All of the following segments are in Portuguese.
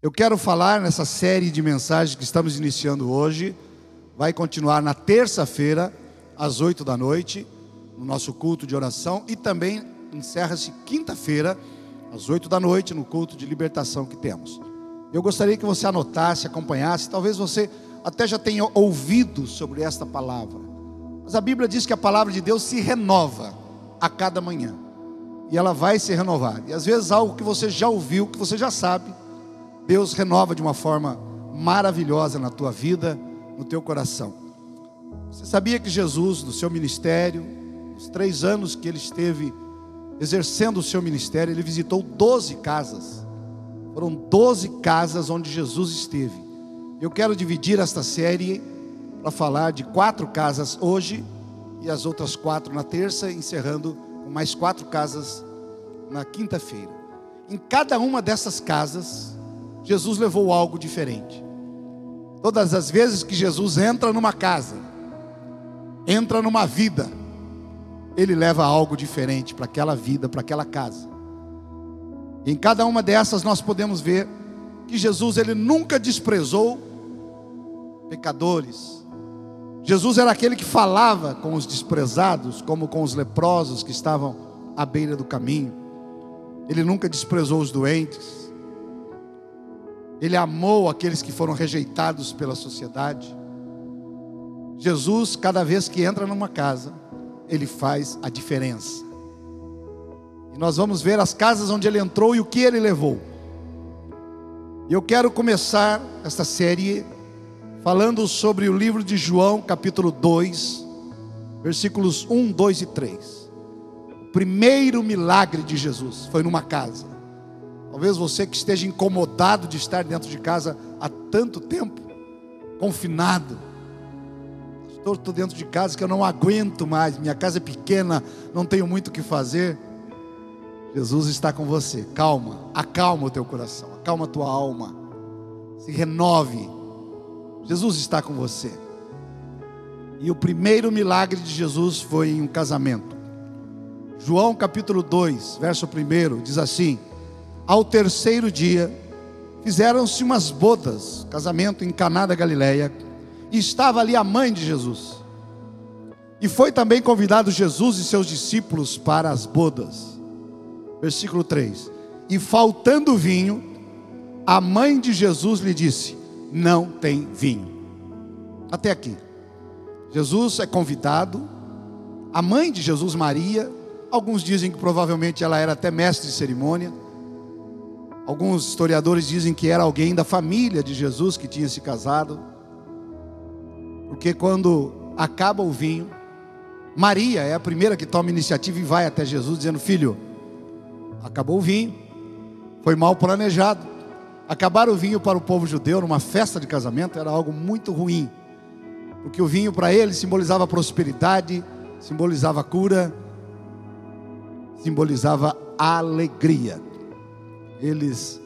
Eu quero falar nessa série de mensagens que estamos iniciando hoje. Vai continuar na terça-feira, às oito da noite, no nosso culto de oração. E também encerra-se quinta-feira, às oito da noite, no culto de libertação que temos. Eu gostaria que você anotasse, acompanhasse. Talvez você até já tenha ouvido sobre esta palavra. Mas a Bíblia diz que a palavra de Deus se renova a cada manhã. E ela vai se renovar. E às vezes algo que você já ouviu, que você já sabe Deus renova de uma forma maravilhosa na tua vida, no teu coração. Você sabia que Jesus, no seu ministério, os três anos que ele esteve exercendo o seu ministério, ele visitou 12 casas. Foram 12 casas onde Jesus esteve. Eu quero dividir esta série para falar de quatro casas hoje e as outras quatro na terça, encerrando com mais quatro casas na quinta-feira. Em cada uma dessas casas, Jesus levou algo diferente. Todas as vezes que Jesus entra numa casa, entra numa vida, ele leva algo diferente para aquela vida, para aquela casa. em cada uma dessas nós podemos ver que Jesus ele nunca desprezou pecadores. Jesus era aquele que falava com os desprezados, como com os leprosos que estavam à beira do caminho. Ele nunca desprezou os doentes. Ele amou aqueles que foram rejeitados pela sociedade. Jesus, cada vez que entra numa casa, ele faz a diferença. E nós vamos ver as casas onde ele entrou e o que ele levou. E eu quero começar esta série falando sobre o livro de João, capítulo 2, versículos 1, 2 e 3. O primeiro milagre de Jesus foi numa casa. Talvez você que esteja incomodado de estar dentro de casa há tanto tempo, confinado. Pastor, estou dentro de casa que eu não aguento mais, minha casa é pequena, não tenho muito o que fazer. Jesus está com você. Calma, acalma o teu coração, acalma a tua alma. Se renove. Jesus está com você. E o primeiro milagre de Jesus foi em um casamento. João capítulo 2, verso 1 diz assim: ao terceiro dia, fizeram-se umas bodas, casamento em Caná da Galileia, e estava ali a mãe de Jesus. E foi também convidado Jesus e seus discípulos para as bodas. Versículo 3. E faltando vinho, a mãe de Jesus lhe disse: Não tem vinho. Até aqui. Jesus é convidado, a mãe de Jesus, Maria, alguns dizem que provavelmente ela era até mestre de cerimônia Alguns historiadores dizem que era alguém da família de Jesus que tinha se casado. Porque quando acaba o vinho, Maria é a primeira que toma iniciativa e vai até Jesus dizendo: Filho, acabou o vinho, foi mal planejado. Acabar o vinho para o povo judeu numa festa de casamento era algo muito ruim, porque o vinho para ele simbolizava prosperidade, simbolizava cura, simbolizava alegria. Eles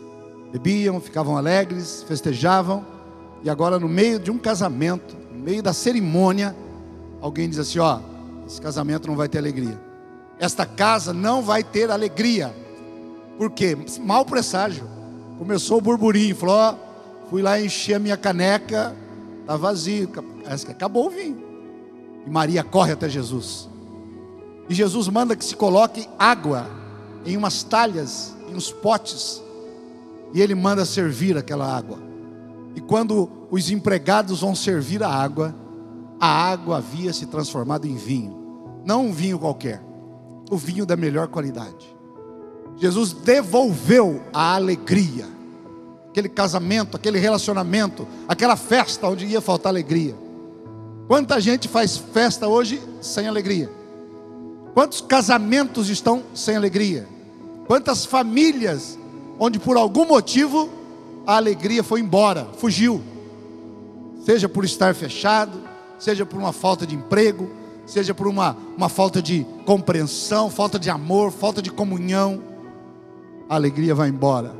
bebiam, ficavam alegres, festejavam, e agora no meio de um casamento, no meio da cerimônia, alguém diz assim: ó, esse casamento não vai ter alegria. Esta casa não vai ter alegria. Por quê? Mal presságio. Começou o burburinho, falou: ó, fui lá encher a minha caneca, está vazio, acabou o vinho. E Maria corre até Jesus. E Jesus manda que se coloque água em umas talhas nos potes, e ele manda servir aquela água. E quando os empregados vão servir a água, a água havia se transformado em vinho, não um vinho qualquer, o vinho da melhor qualidade. Jesus devolveu a alegria, aquele casamento, aquele relacionamento, aquela festa onde ia faltar alegria. Quanta gente faz festa hoje sem alegria? Quantos casamentos estão sem alegria? Quantas famílias onde por algum motivo a alegria foi embora, fugiu. Seja por estar fechado, seja por uma falta de emprego, seja por uma, uma falta de compreensão, falta de amor, falta de comunhão, a alegria vai embora.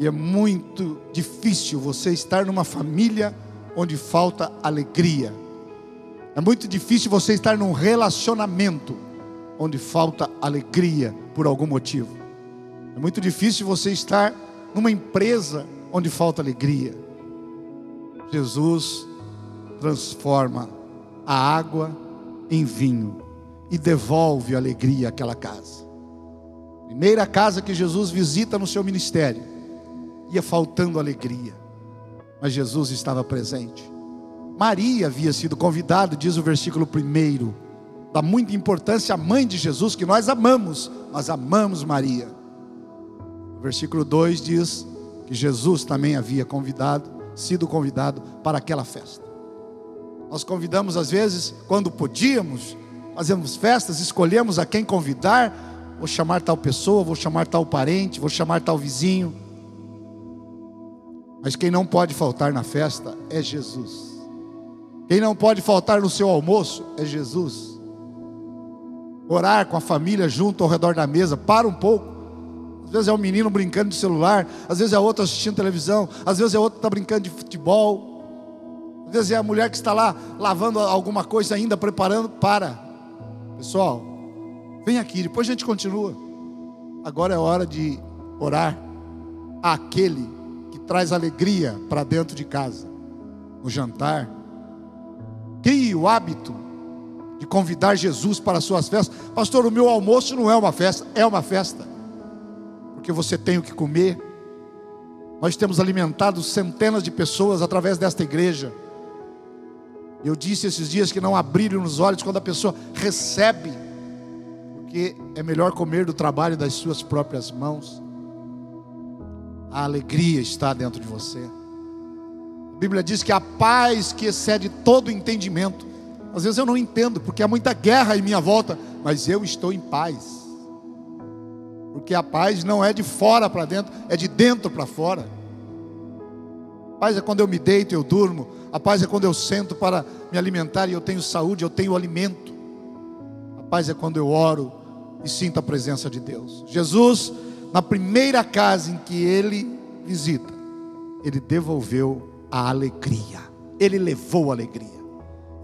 E é muito difícil você estar numa família onde falta alegria. É muito difícil você estar num relacionamento onde falta alegria por algum motivo. É muito difícil você estar numa empresa onde falta alegria, Jesus transforma a água em vinho e devolve alegria àquela casa. Primeira casa que Jesus visita no seu ministério, ia faltando alegria, mas Jesus estava presente. Maria havia sido convidada, diz o versículo 1, dá muita importância à mãe de Jesus, que nós amamos, mas amamos Maria. O versículo 2 diz que Jesus também havia convidado, sido convidado para aquela festa. Nós convidamos às vezes, quando podíamos, fazemos festas, escolhemos a quem convidar, vou chamar tal pessoa, vou chamar tal parente, vou chamar tal vizinho. Mas quem não pode faltar na festa é Jesus. Quem não pode faltar no seu almoço é Jesus. Orar com a família junto ao redor da mesa, para um pouco. Às vezes é um menino brincando de celular, às vezes é outro assistindo televisão, às vezes é outro que está brincando de futebol. Às vezes é a mulher que está lá lavando alguma coisa ainda, preparando. Para. Pessoal, vem aqui, depois a gente continua. Agora é hora de orar àquele que traz alegria para dentro de casa. No jantar. Crie o hábito convidar Jesus para as suas festas. Pastor, o meu almoço não é uma festa, é uma festa. Porque você tem o que comer. Nós temos alimentado centenas de pessoas através desta igreja. Eu disse esses dias que não abrirem os olhos quando a pessoa recebe, porque é melhor comer do trabalho das suas próprias mãos. A alegria está dentro de você. A Bíblia diz que a paz que excede todo entendimento. Às vezes eu não entendo, porque há muita guerra em minha volta, mas eu estou em paz. Porque a paz não é de fora para dentro, é de dentro para fora. A paz é quando eu me deito, eu durmo. A paz é quando eu sento para me alimentar e eu tenho saúde, eu tenho alimento. A paz é quando eu oro e sinto a presença de Deus. Jesus, na primeira casa em que ele visita, ele devolveu a alegria. Ele levou a alegria.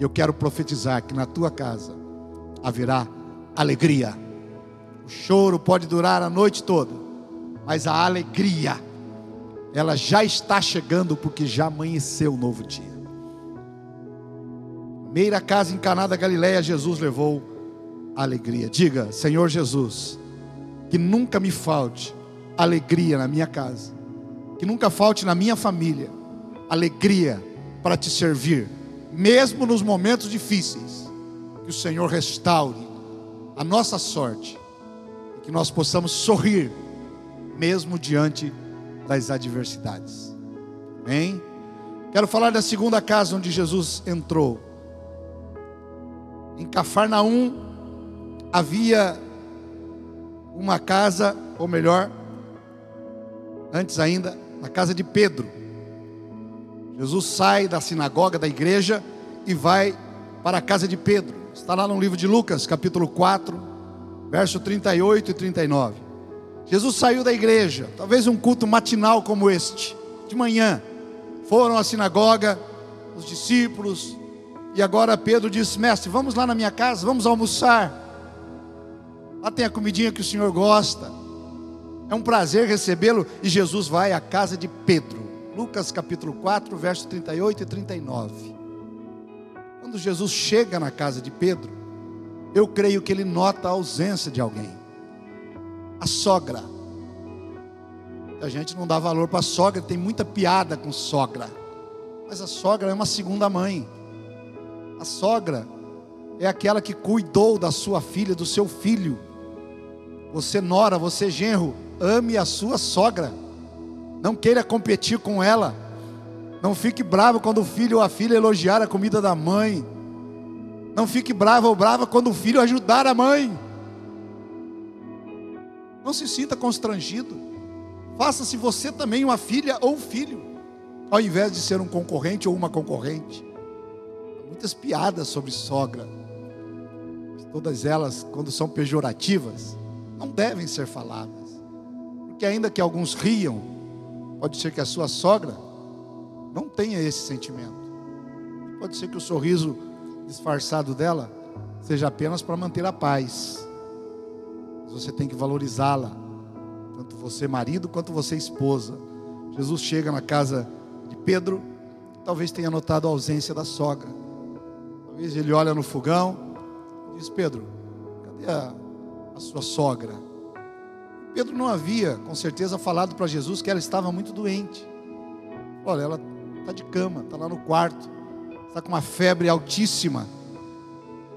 Eu quero profetizar que na tua casa haverá alegria. O choro pode durar a noite toda, mas a alegria ela já está chegando porque já amanheceu o um novo dia. Primeira casa em Caná da Galileia, Jesus levou alegria. Diga, Senhor Jesus, que nunca me falte alegria na minha casa, que nunca falte na minha família alegria para te servir, mesmo nos momentos difíceis. Que o Senhor restaure a nossa sorte, que nós possamos sorrir mesmo diante das adversidades. Amém? Quero falar da segunda casa onde Jesus entrou. Em Cafarnaum havia uma casa, ou melhor, antes ainda, na casa de Pedro. Jesus sai da sinagoga da igreja e vai para a casa de Pedro. Está lá no livro de Lucas, capítulo 4, verso 38 e 39. Jesus saiu da igreja, talvez um culto matinal como este, de manhã. Foram à sinagoga, os discípulos, e agora Pedro disse: Mestre, vamos lá na minha casa, vamos almoçar. Lá tem a comidinha que o Senhor gosta. É um prazer recebê-lo. E Jesus vai à casa de Pedro. Lucas capítulo 4, verso 38 e 39. Quando Jesus chega na casa de Pedro, eu creio que ele nota a ausência de alguém. A sogra. A gente não dá valor para a sogra, tem muita piada com sogra. Mas a sogra é uma segunda mãe. A sogra é aquela que cuidou da sua filha, do seu filho. Você nora, você genro, ame a sua sogra. Não queira competir com ela. Não fique bravo quando o filho ou a filha elogiar a comida da mãe. Não fique bravo ou brava quando o filho ajudar a mãe. Não se sinta constrangido. Faça-se você também uma filha ou um filho, ao invés de ser um concorrente ou uma concorrente muitas piadas sobre sogra. Todas elas, quando são pejorativas, não devem ser faladas. Porque ainda que alguns riam, pode ser que a sua sogra não tenha esse sentimento. Pode ser que o sorriso disfarçado dela seja apenas para manter a paz. Mas você tem que valorizá-la, tanto você marido quanto você esposa, Jesus chega na casa de Pedro, talvez tenha notado a ausência da sogra. Talvez ele olha no fogão e diz: Pedro, cadê a, a sua sogra? Pedro não havia, com certeza, falado para Jesus que ela estava muito doente. Olha, ela está de cama, está lá no quarto, está com uma febre altíssima.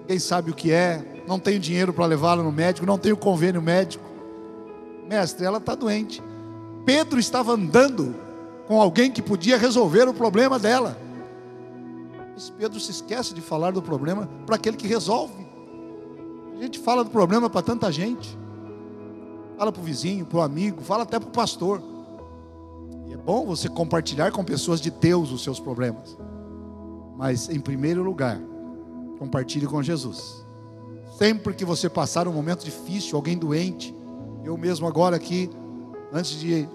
Ninguém sabe o que é, não tenho dinheiro para levá-la no médico, não tenho convênio médico. Mestre, ela está doente. Pedro estava andando com alguém que podia resolver o problema dela. Mas Pedro se esquece de falar do problema para aquele que resolve. A gente fala do problema para tanta gente. Fala para o vizinho, para o amigo, fala até para o pastor. E é bom você compartilhar com pessoas de Deus os seus problemas. Mas, em primeiro lugar, compartilhe com Jesus. Sempre que você passar um momento difícil, alguém doente, eu mesmo agora aqui, antes de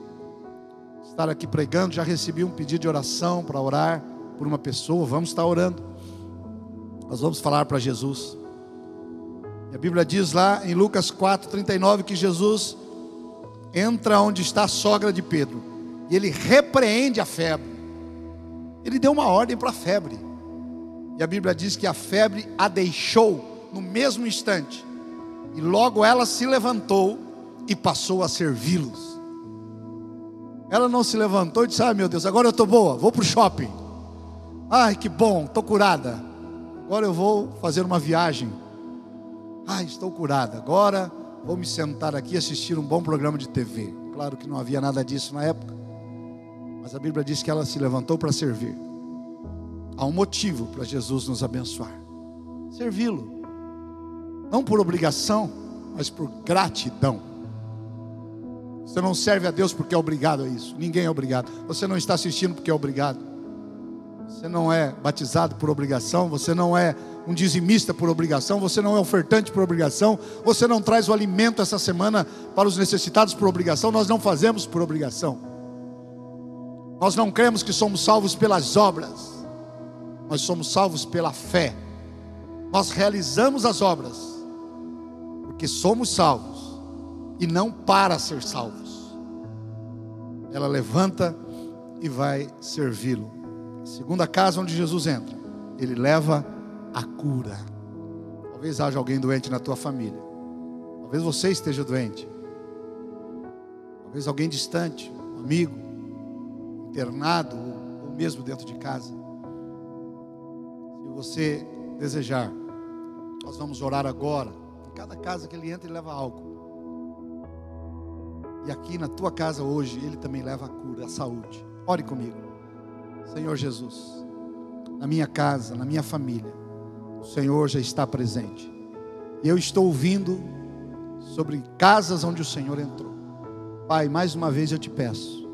estar aqui pregando, já recebi um pedido de oração para orar por uma pessoa. Vamos estar orando. Nós vamos falar para Jesus. E a Bíblia diz lá em Lucas 4:39 que Jesus entra onde está a sogra de Pedro e ele repreende a febre. Ele deu uma ordem para a febre. E a Bíblia diz que a febre a deixou no mesmo instante. E logo ela se levantou e passou a servi-los. Ela não se levantou e disse: Ai meu Deus, agora eu estou boa, vou para o shopping. Ai que bom, estou curada. Agora eu vou fazer uma viagem. Ai, estou curada. Agora vou me sentar aqui e assistir um bom programa de TV. Claro que não havia nada disso na época. Mas a Bíblia diz que ela se levantou para servir. Há um motivo para Jesus nos abençoar: servi-lo. Não por obrigação, mas por gratidão. Você não serve a Deus porque é obrigado a isso. Ninguém é obrigado. Você não está assistindo porque é obrigado. Você não é batizado por obrigação. Você não é um dizimista por obrigação. Você não é ofertante por obrigação. Você não traz o alimento essa semana para os necessitados por obrigação. Nós não fazemos por obrigação. Nós não cremos que somos salvos pelas obras. Nós somos salvos pela fé. Nós realizamos as obras porque somos salvos e não para ser salvos. Ela levanta e vai servi-lo. Segunda casa onde Jesus entra, ele leva a cura. Talvez haja alguém doente na tua família. Talvez você esteja doente. Talvez alguém distante, um amigo, internado ou mesmo dentro de casa. Se você desejar, nós vamos orar agora. Em cada casa que ele entra, ele leva álcool. E aqui na tua casa hoje, Ele também leva a cura, a saúde. Ore comigo. Senhor Jesus, na minha casa, na minha família, o Senhor já está presente. E eu estou ouvindo sobre casas onde o Senhor entrou. Pai, mais uma vez eu te peço,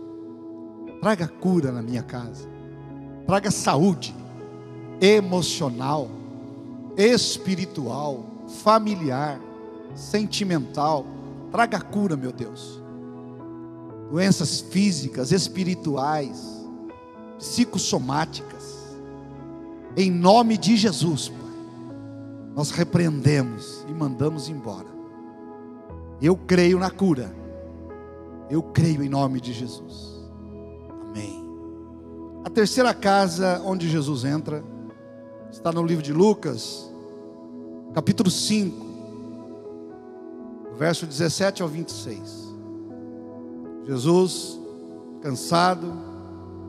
traga cura na minha casa, traga saúde emocional, espiritual, familiar, sentimental, traga cura, meu Deus doenças físicas, espirituais, psicossomáticas. Em nome de Jesus, Pai, nós repreendemos e mandamos embora. Eu creio na cura. Eu creio em nome de Jesus. Amém. A terceira casa onde Jesus entra está no livro de Lucas, capítulo 5, verso 17 ao 26. Jesus, cansado,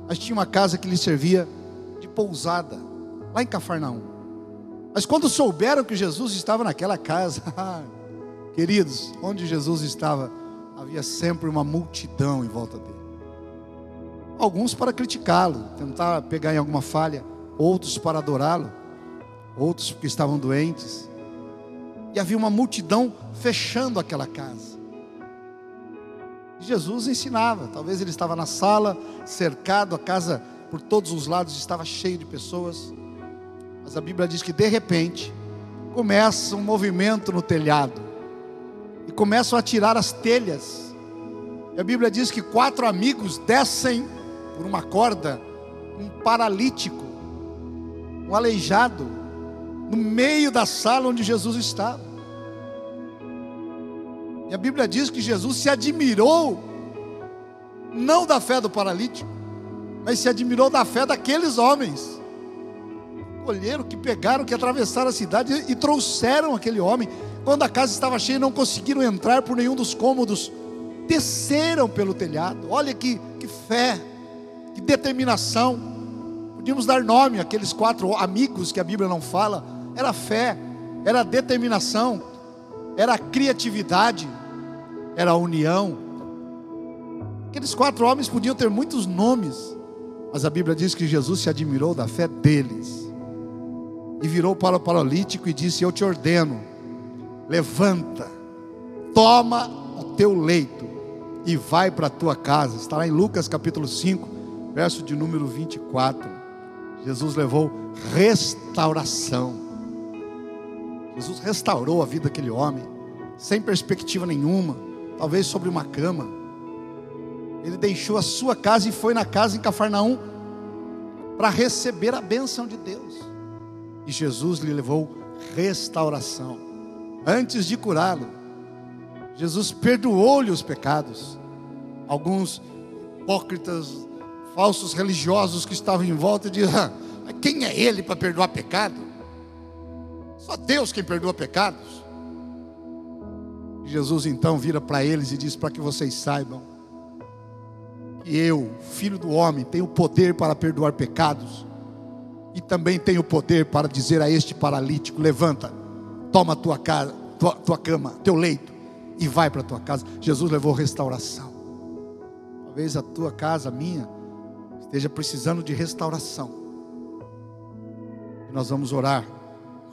mas tinha uma casa que lhe servia de pousada, lá em Cafarnaum. Mas quando souberam que Jesus estava naquela casa, queridos, onde Jesus estava, havia sempre uma multidão em volta dele. Alguns para criticá-lo, tentar pegar em alguma falha, outros para adorá-lo, outros porque estavam doentes. E havia uma multidão fechando aquela casa. Jesus ensinava. Talvez ele estava na sala, cercado, a casa por todos os lados estava cheio de pessoas. Mas a Bíblia diz que de repente começa um movimento no telhado e começam a tirar as telhas. E a Bíblia diz que quatro amigos descem por uma corda um paralítico, um aleijado, no meio da sala onde Jesus estava. E a Bíblia diz que Jesus se admirou não da fé do paralítico, mas se admirou da fé daqueles homens. Colheram, que pegaram, que atravessaram a cidade e trouxeram aquele homem. Quando a casa estava cheia, não conseguiram entrar por nenhum dos cômodos, desceram pelo telhado. Olha que, que fé, que determinação. Podíamos dar nome àqueles quatro amigos que a Bíblia não fala. Era fé, era determinação, era criatividade, era união. Aqueles quatro homens podiam ter muitos nomes, mas a Bíblia diz que Jesus se admirou da fé deles e virou para o paralítico e disse: Eu te ordeno, levanta, toma o teu leito e vai para a tua casa. Está lá em Lucas capítulo 5, verso de número 24. Jesus levou restauração. Jesus restaurou a vida daquele homem, sem perspectiva nenhuma, talvez sobre uma cama. Ele deixou a sua casa e foi na casa em Cafarnaum para receber a bênção de Deus. E Jesus lhe levou restauração. Antes de curá-lo, Jesus perdoou-lhe os pecados. Alguns hipócritas, falsos religiosos que estavam em volta diziam: ah, quem é ele para perdoar pecado? Só Deus quem perdoa pecados. Jesus então vira para eles e diz: para que vocês saibam que eu, filho do homem, tenho poder para perdoar pecados e também tenho poder para dizer a este paralítico: levanta, toma tua casa, tua, tua cama, teu leito e vai para tua casa. Jesus levou restauração. Talvez a tua casa, a minha, esteja precisando de restauração. E nós vamos orar,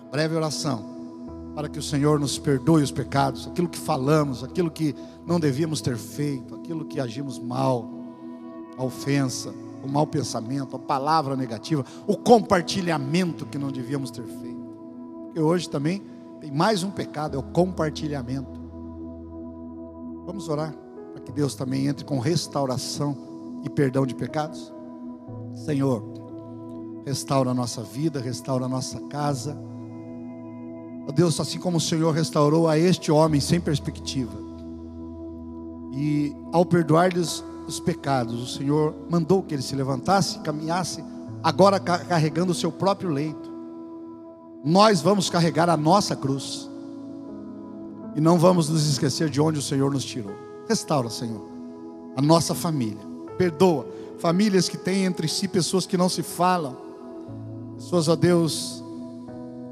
uma breve oração, para que o Senhor nos perdoe os pecados, aquilo que falamos, aquilo que não devíamos ter feito, aquilo que agimos mal, a ofensa, o mau pensamento, a palavra negativa, o compartilhamento que não devíamos ter feito. Porque hoje também tem mais um pecado, é o compartilhamento. Vamos orar para que Deus também entre com restauração e perdão de pecados? Senhor, restaura a nossa vida, restaura a nossa casa. Ó Deus, assim como o Senhor restaurou a este homem sem perspectiva, e ao perdoar-lhes os pecados, o Senhor mandou que ele se levantasse, caminhasse, agora carregando o seu próprio leito. Nós vamos carregar a nossa cruz. E não vamos nos esquecer de onde o Senhor nos tirou. Restaura, Senhor, a nossa família. Perdoa famílias que têm entre si pessoas que não se falam, pessoas, ó Deus,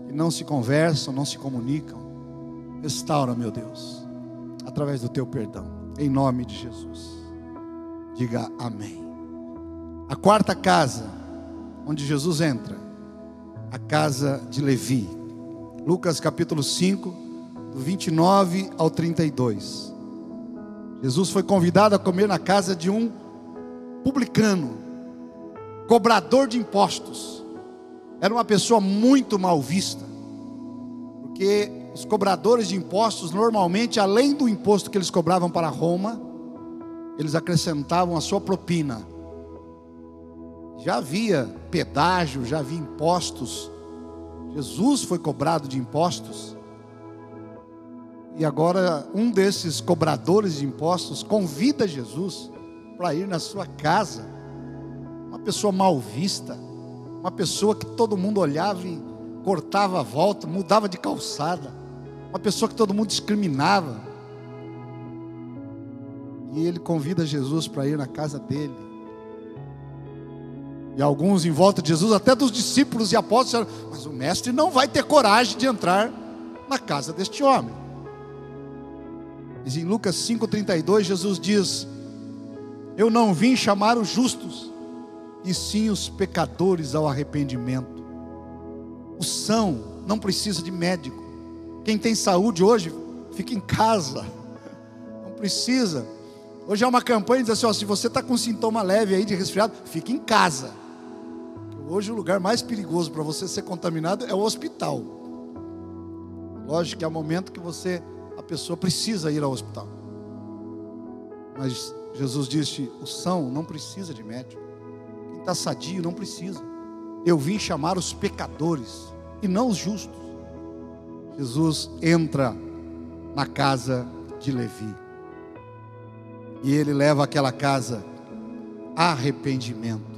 que não se conversam, não se comunicam. Restaura, meu Deus, através do teu perdão, em nome de Jesus. Diga amém. A quarta casa, onde Jesus entra, a casa de Levi. Lucas capítulo 5, do 29 ao 32. Jesus foi convidado a comer na casa de um publicano, cobrador de impostos. Era uma pessoa muito mal vista, porque os cobradores de impostos, normalmente, além do imposto que eles cobravam para Roma, eles acrescentavam a sua propina. Já havia pedágio, já havia impostos. Jesus foi cobrado de impostos. E agora um desses cobradores de impostos convida Jesus para ir na sua casa. Uma pessoa mal vista, uma pessoa que todo mundo olhava e cortava a volta, mudava de calçada, uma pessoa que todo mundo discriminava. E ele convida Jesus para ir na casa dele. E alguns em volta de Jesus, até dos discípulos e apóstolos, mas o mestre não vai ter coragem de entrar na casa deste homem. Diz em Lucas 5,32, Jesus diz: Eu não vim chamar os justos, e sim os pecadores ao arrependimento. O são não precisa de médico. Quem tem saúde hoje, fica em casa. Não precisa. Hoje é uma campanha diz assim: ó, se você está com sintoma leve aí de resfriado, fique em casa. Hoje o lugar mais perigoso para você ser contaminado é o hospital. Lógico que é o momento que você a pessoa precisa ir ao hospital. Mas Jesus disse: o são não precisa de médico. Quem está sadio não precisa. Eu vim chamar os pecadores e não os justos. Jesus entra na casa de Levi. E ele leva aquela casa arrependimento.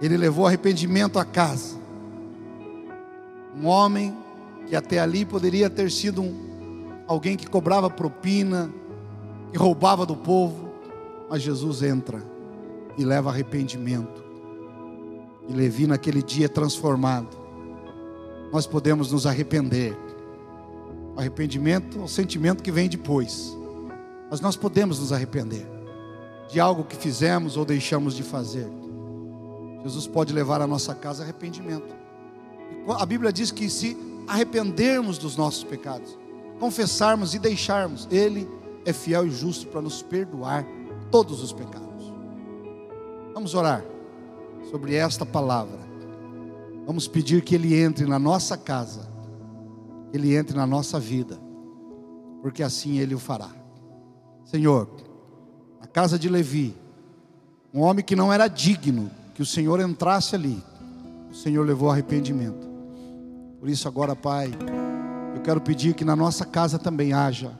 Ele levou arrependimento à casa. Um homem que até ali poderia ter sido um, alguém que cobrava propina, que roubava do povo, mas Jesus entra e leva arrependimento. E Levi naquele dia é transformado. Nós podemos nos arrepender. O arrependimento é o sentimento que vem depois. Mas nós podemos nos arrepender de algo que fizemos ou deixamos de fazer. Jesus pode levar a nossa casa arrependimento. A Bíblia diz que se arrependermos dos nossos pecados, confessarmos e deixarmos, Ele é fiel e justo para nos perdoar todos os pecados. Vamos orar sobre esta palavra. Vamos pedir que Ele entre na nossa casa, que Ele entre na nossa vida, porque assim Ele o fará. Senhor, na casa de Levi, um homem que não era digno que o Senhor entrasse ali, o Senhor levou arrependimento. Por isso, agora, Pai, eu quero pedir que na nossa casa também haja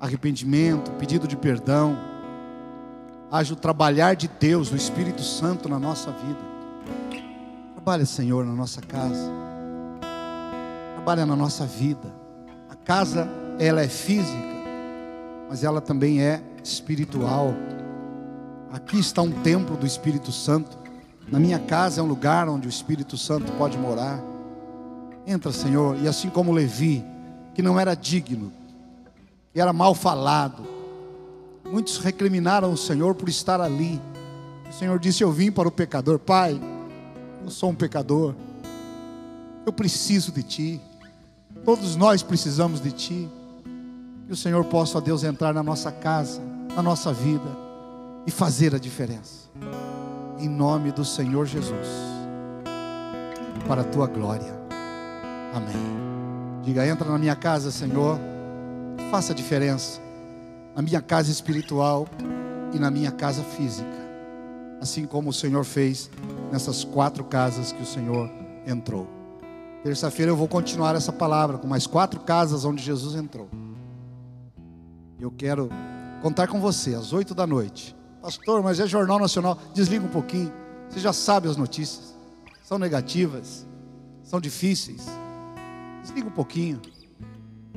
arrependimento, pedido de perdão, haja o trabalhar de Deus, do Espírito Santo na nossa vida. Trabalha, Senhor, na nossa casa, trabalha na nossa vida. A casa, ela é física, mas ela também é espiritual. Aqui está um templo do Espírito Santo. Na minha casa é um lugar onde o Espírito Santo pode morar. Entra, Senhor, e assim como Levi, que não era digno, que era mal falado, muitos recriminaram o Senhor por estar ali. O Senhor disse: Eu vim para o pecador, Pai, eu sou um pecador, eu preciso de Ti, todos nós precisamos de Ti. Que o Senhor possa, ó Deus, entrar na nossa casa, na nossa vida e fazer a diferença. Em nome do Senhor Jesus, para a tua glória. Amém. Diga, entra na minha casa, Senhor, faça a diferença na minha casa espiritual e na minha casa física, assim como o Senhor fez nessas quatro casas que o Senhor entrou. Terça-feira eu vou continuar essa palavra com mais quatro casas onde Jesus entrou. Eu quero contar com você às oito da noite. Pastor, mas é Jornal Nacional. Desliga um pouquinho. Você já sabe as notícias. São negativas, são difíceis. Desliga um pouquinho.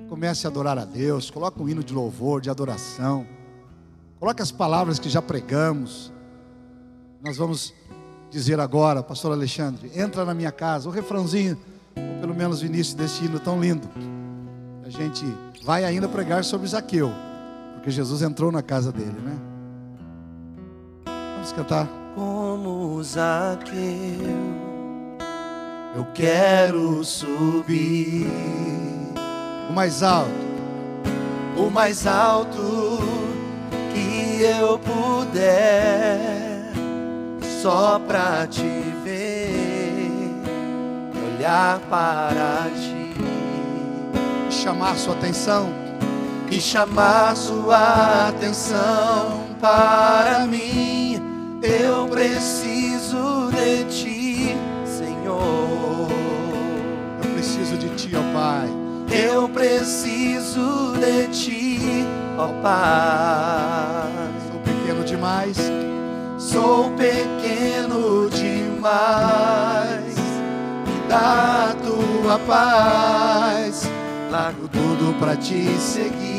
Comece a adorar a Deus. Coloque um hino de louvor, de adoração. Coloque as palavras que já pregamos. Nós vamos dizer agora, Pastor Alexandre, entra na minha casa. O refrãozinho, ou pelo menos o início desse hino tão lindo. A gente vai ainda pregar sobre Zaqueu. Porque Jesus entrou na casa dele, né? Vamos cantar. Como Zaqueu, eu quero subir o mais alto, o mais alto que eu puder, só pra te ver, olhar para ti, chamar sua atenção e chamar sua atenção para mim. Eu preciso de ti, Senhor. Eu preciso de ti, ó Pai. Eu preciso de ti, ó Pai. Sou pequeno demais. Sou pequeno demais. Me dá tua paz. Largo tudo para te seguir.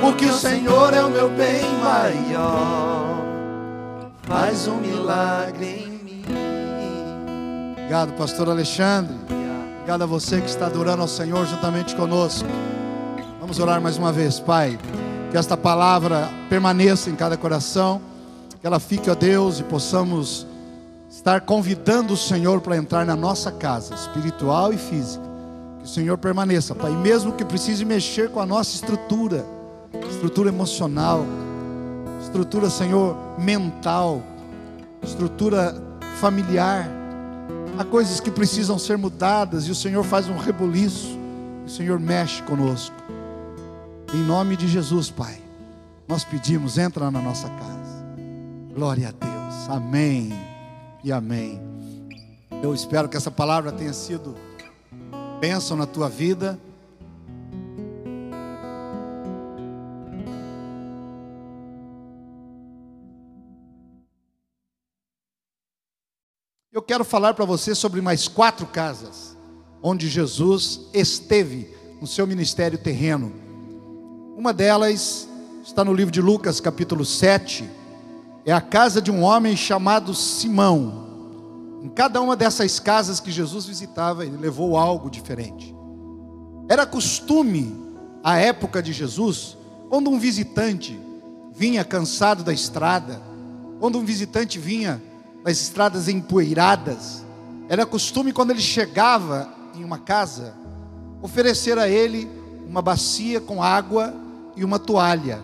porque o Senhor é o meu bem maior faz um milagre em mim. Obrigado, pastor Alexandre. Obrigado a você que está adorando ao Senhor juntamente conosco. Vamos orar mais uma vez, Pai. Que esta palavra permaneça em cada coração, que ela fique a Deus e possamos estar convidando o Senhor para entrar na nossa casa, espiritual e física. Que o Senhor permaneça, Pai, mesmo que precise mexer com a nossa estrutura, estrutura emocional, estrutura, Senhor, mental, estrutura familiar Há coisas que precisam ser mudadas e o Senhor faz um rebuliço. O Senhor mexe conosco. Em nome de Jesus, Pai, nós pedimos, entra na nossa casa. Glória a Deus. Amém e amém. Eu espero que essa palavra tenha sido bênção na tua vida. Eu quero falar para você sobre mais quatro casas onde Jesus esteve no seu ministério terreno. Uma delas está no livro de Lucas, capítulo 7. É a casa de um homem chamado Simão. Em cada uma dessas casas que Jesus visitava, ele levou algo diferente. Era costume, à época de Jesus, quando um visitante vinha cansado da estrada, quando um visitante vinha nas estradas empoeiradas, era costume quando ele chegava em uma casa, oferecer a ele uma bacia com água e uma toalha,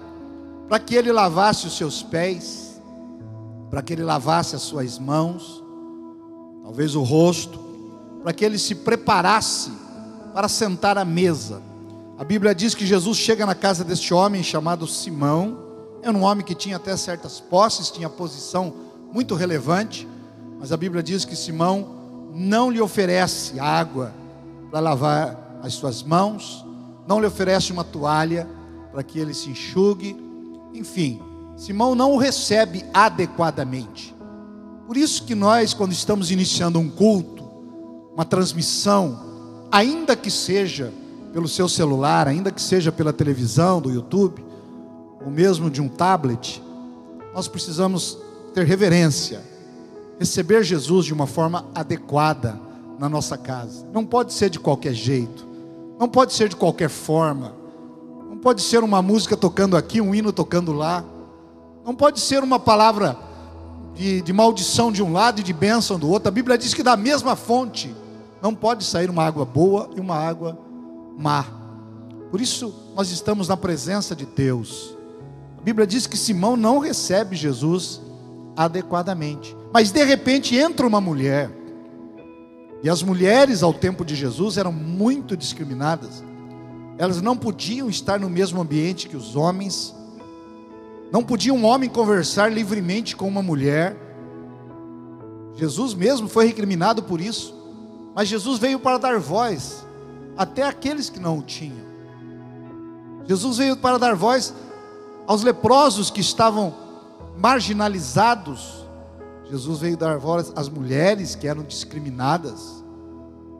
para que ele lavasse os seus pés, para que ele lavasse as suas mãos, talvez o rosto, para que ele se preparasse para sentar à mesa. A Bíblia diz que Jesus chega na casa deste homem chamado Simão, era um homem que tinha até certas posses, tinha posição muito relevante, mas a Bíblia diz que Simão não lhe oferece água para lavar as suas mãos, não lhe oferece uma toalha para que ele se enxugue, enfim, Simão não o recebe adequadamente. Por isso que nós, quando estamos iniciando um culto, uma transmissão, ainda que seja pelo seu celular, ainda que seja pela televisão, do YouTube, ou mesmo de um tablet, nós precisamos ter reverência, receber Jesus de uma forma adequada na nossa casa. Não pode ser de qualquer jeito, não pode ser de qualquer forma, não pode ser uma música tocando aqui, um hino tocando lá, não pode ser uma palavra de, de maldição de um lado e de bênção do outro. A Bíblia diz que da mesma fonte não pode sair uma água boa e uma água má. Por isso, nós estamos na presença de Deus. A Bíblia diz que Simão não recebe Jesus adequadamente. Mas de repente entra uma mulher, e as mulheres ao tempo de Jesus eram muito discriminadas, elas não podiam estar no mesmo ambiente que os homens, não podia um homem conversar livremente com uma mulher. Jesus mesmo foi recriminado por isso, mas Jesus veio para dar voz até aqueles que não o tinham. Jesus veio para dar voz aos leprosos que estavam marginalizados. Jesus veio dar voz às mulheres que eram discriminadas,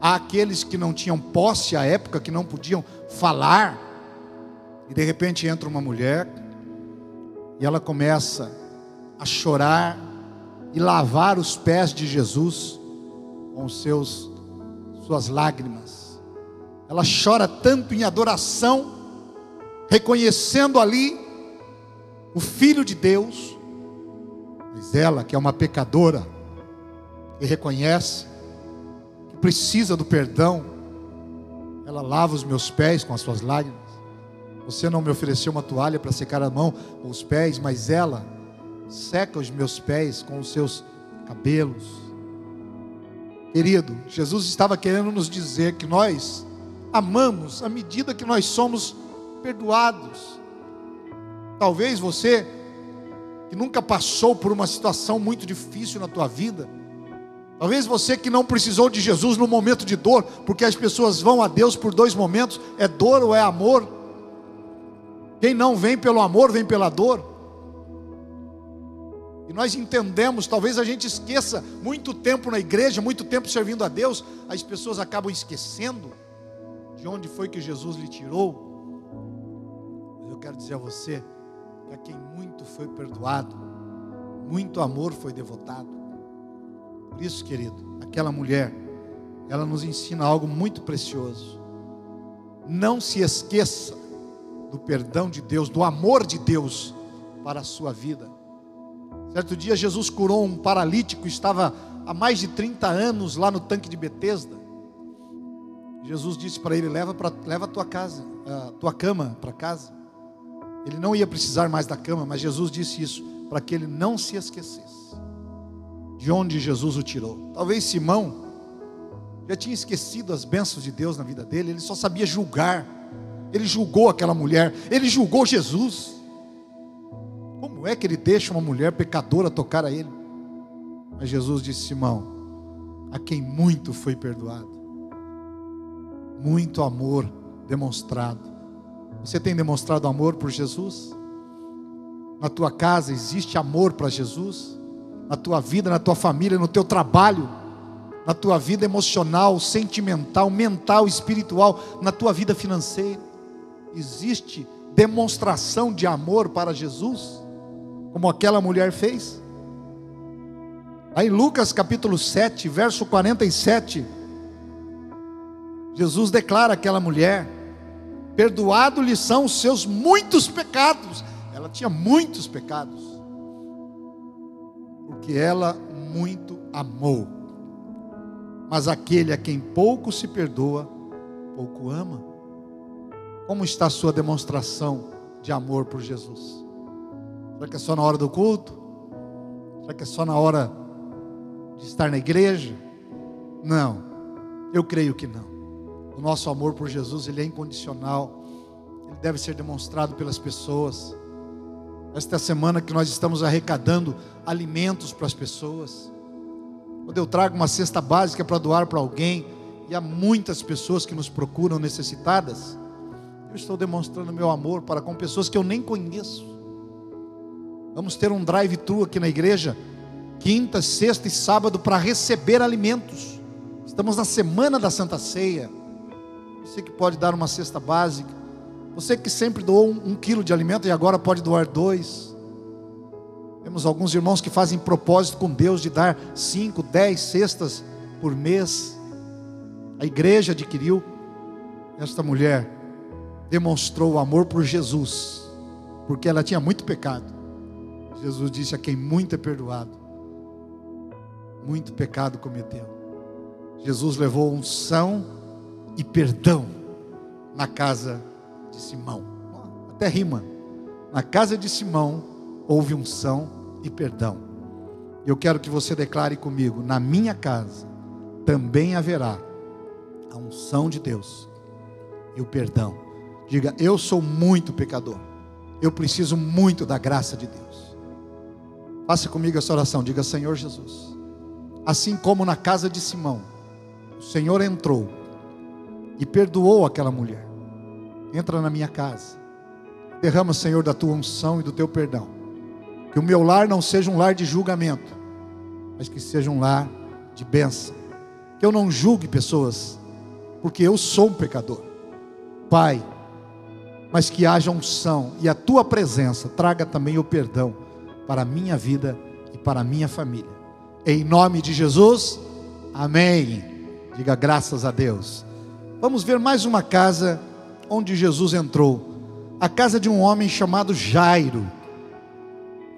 àqueles que não tinham posse à época, que não podiam falar. E de repente entra uma mulher e ela começa a chorar e lavar os pés de Jesus com seus suas lágrimas. Ela chora tanto em adoração, reconhecendo ali o filho de Deus, mas ela, que é uma pecadora, e reconhece que precisa do perdão, ela lava os meus pés com as suas lágrimas. Você não me ofereceu uma toalha para secar a mão ou os pés, mas ela seca os meus pés com os seus cabelos. Querido, Jesus estava querendo nos dizer que nós amamos à medida que nós somos perdoados. Talvez você que nunca passou por uma situação muito difícil na tua vida. Talvez você que não precisou de Jesus no momento de dor, porque as pessoas vão a Deus por dois momentos: é dor ou é amor. Quem não vem pelo amor, vem pela dor. E nós entendemos, talvez a gente esqueça muito tempo na igreja, muito tempo servindo a Deus, as pessoas acabam esquecendo de onde foi que Jesus lhe tirou. Mas eu quero dizer a você, a quem muito foi perdoado, muito amor foi devotado. Por isso, querido, aquela mulher, ela nos ensina algo muito precioso. Não se esqueça do perdão de Deus, do amor de Deus para a sua vida. Certo dia, Jesus curou um paralítico, estava há mais de 30 anos lá no tanque de Betesda. Jesus disse para ele: leva, pra, leva a tua casa, a tua cama para casa. Ele não ia precisar mais da cama, mas Jesus disse isso para que ele não se esquecesse de onde Jesus o tirou. Talvez Simão já tinha esquecido as bênçãos de Deus na vida dele, ele só sabia julgar. Ele julgou aquela mulher, ele julgou Jesus. Como é que ele deixa uma mulher pecadora tocar a ele? Mas Jesus disse: Simão, a quem muito foi perdoado, muito amor demonstrado. Você tem demonstrado amor por Jesus? Na tua casa existe amor para Jesus? Na tua vida, na tua família, no teu trabalho, na tua vida emocional, sentimental, mental, espiritual, na tua vida financeira? Existe demonstração de amor para Jesus? Como aquela mulher fez? Aí Lucas capítulo 7, verso 47, Jesus declara àquela mulher: Perdoado-lhe são os seus muitos pecados. Ela tinha muitos pecados, porque ela muito amou. Mas aquele a quem pouco se perdoa, pouco ama. Como está a sua demonstração de amor por Jesus? Será que é só na hora do culto? Será que é só na hora de estar na igreja? Não, eu creio que não. O nosso amor por Jesus, ele é incondicional. Ele deve ser demonstrado pelas pessoas. Esta semana que nós estamos arrecadando alimentos para as pessoas. Quando eu trago uma cesta básica para doar para alguém, e há muitas pessoas que nos procuram necessitadas, eu estou demonstrando meu amor para com pessoas que eu nem conheço. Vamos ter um drive-thru aqui na igreja, quinta, sexta e sábado, para receber alimentos. Estamos na semana da Santa Ceia você que pode dar uma cesta básica, você que sempre doou um, um quilo de alimento e agora pode doar dois. Temos alguns irmãos que fazem propósito com Deus de dar cinco, dez cestas por mês. A igreja adquiriu. Esta mulher demonstrou o amor por Jesus, porque ela tinha muito pecado. Jesus disse a quem muito é perdoado, muito pecado cometeu. Jesus levou unção e perdão na casa de Simão. Até rima. Na casa de Simão houve unção e perdão. Eu quero que você declare comigo: na minha casa também haverá a unção de Deus e o perdão. Diga: eu sou muito pecador. Eu preciso muito da graça de Deus. Faça comigo essa oração. Diga: Senhor Jesus, assim como na casa de Simão, o Senhor entrou e perdoou aquela mulher. Entra na minha casa. Derrama, Senhor, da tua unção e do teu perdão. Que o meu lar não seja um lar de julgamento, mas que seja um lar de bênção. Que eu não julgue pessoas, porque eu sou um pecador. Pai, mas que haja unção e a tua presença traga também o perdão para a minha vida e para a minha família. Em nome de Jesus, amém. Diga graças a Deus. Vamos ver mais uma casa onde Jesus entrou. A casa de um homem chamado Jairo.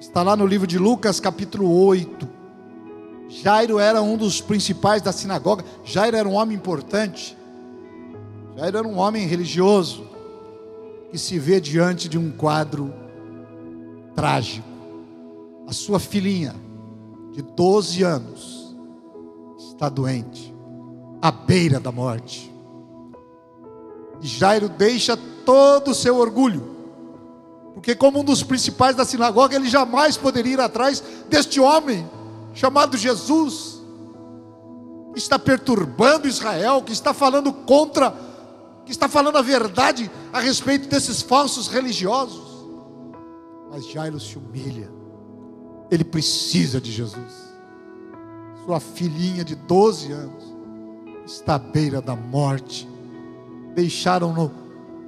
Está lá no livro de Lucas, capítulo 8. Jairo era um dos principais da sinagoga. Jairo era um homem importante. Jairo era um homem religioso que se vê diante de um quadro trágico. A sua filhinha, de 12 anos, está doente, à beira da morte. Jairo deixa todo o seu orgulho, porque, como um dos principais da sinagoga, ele jamais poderia ir atrás deste homem chamado Jesus, que está perturbando Israel, que está falando contra, que está falando a verdade a respeito desses falsos religiosos. Mas Jairo se humilha, ele precisa de Jesus. Sua filhinha de 12 anos está à beira da morte deixaram-no,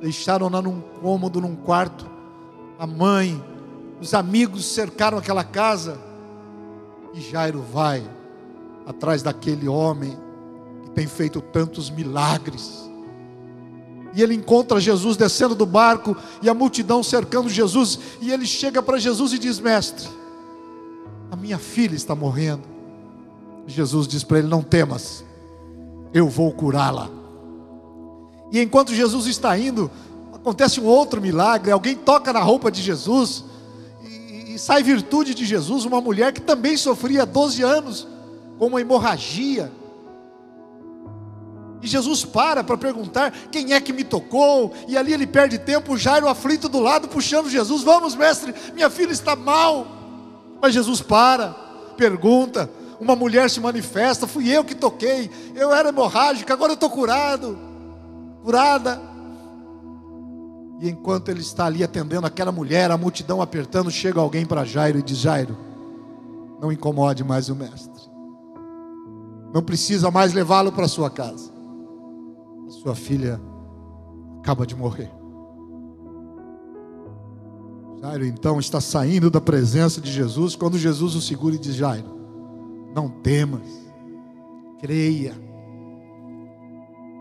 deixaram-na num cômodo, num quarto. A mãe, os amigos cercaram aquela casa. E Jairo vai atrás daquele homem que tem feito tantos milagres. E ele encontra Jesus descendo do barco e a multidão cercando Jesus. E ele chega para Jesus e diz: Mestre, a minha filha está morrendo. Jesus diz para ele: Não temas, eu vou curá-la. E enquanto Jesus está indo, acontece um outro milagre. Alguém toca na roupa de Jesus e, e sai virtude de Jesus. Uma mulher que também sofria 12 anos com uma hemorragia. E Jesus para para perguntar quem é que me tocou, e ali ele perde tempo, Jairo aflito do lado, puxando Jesus: Vamos, mestre, minha filha está mal. Mas Jesus para, pergunta, uma mulher se manifesta, fui eu que toquei, eu era hemorrágica, agora eu estou curado, curada. E enquanto ele está ali atendendo aquela mulher, a multidão apertando, chega alguém para Jairo e diz: Jairo, não incomode mais o mestre, não precisa mais levá-lo para sua casa sua filha acaba de morrer. Jairo então está saindo da presença de Jesus, quando Jesus o segura e diz: Jairo, não temas, creia,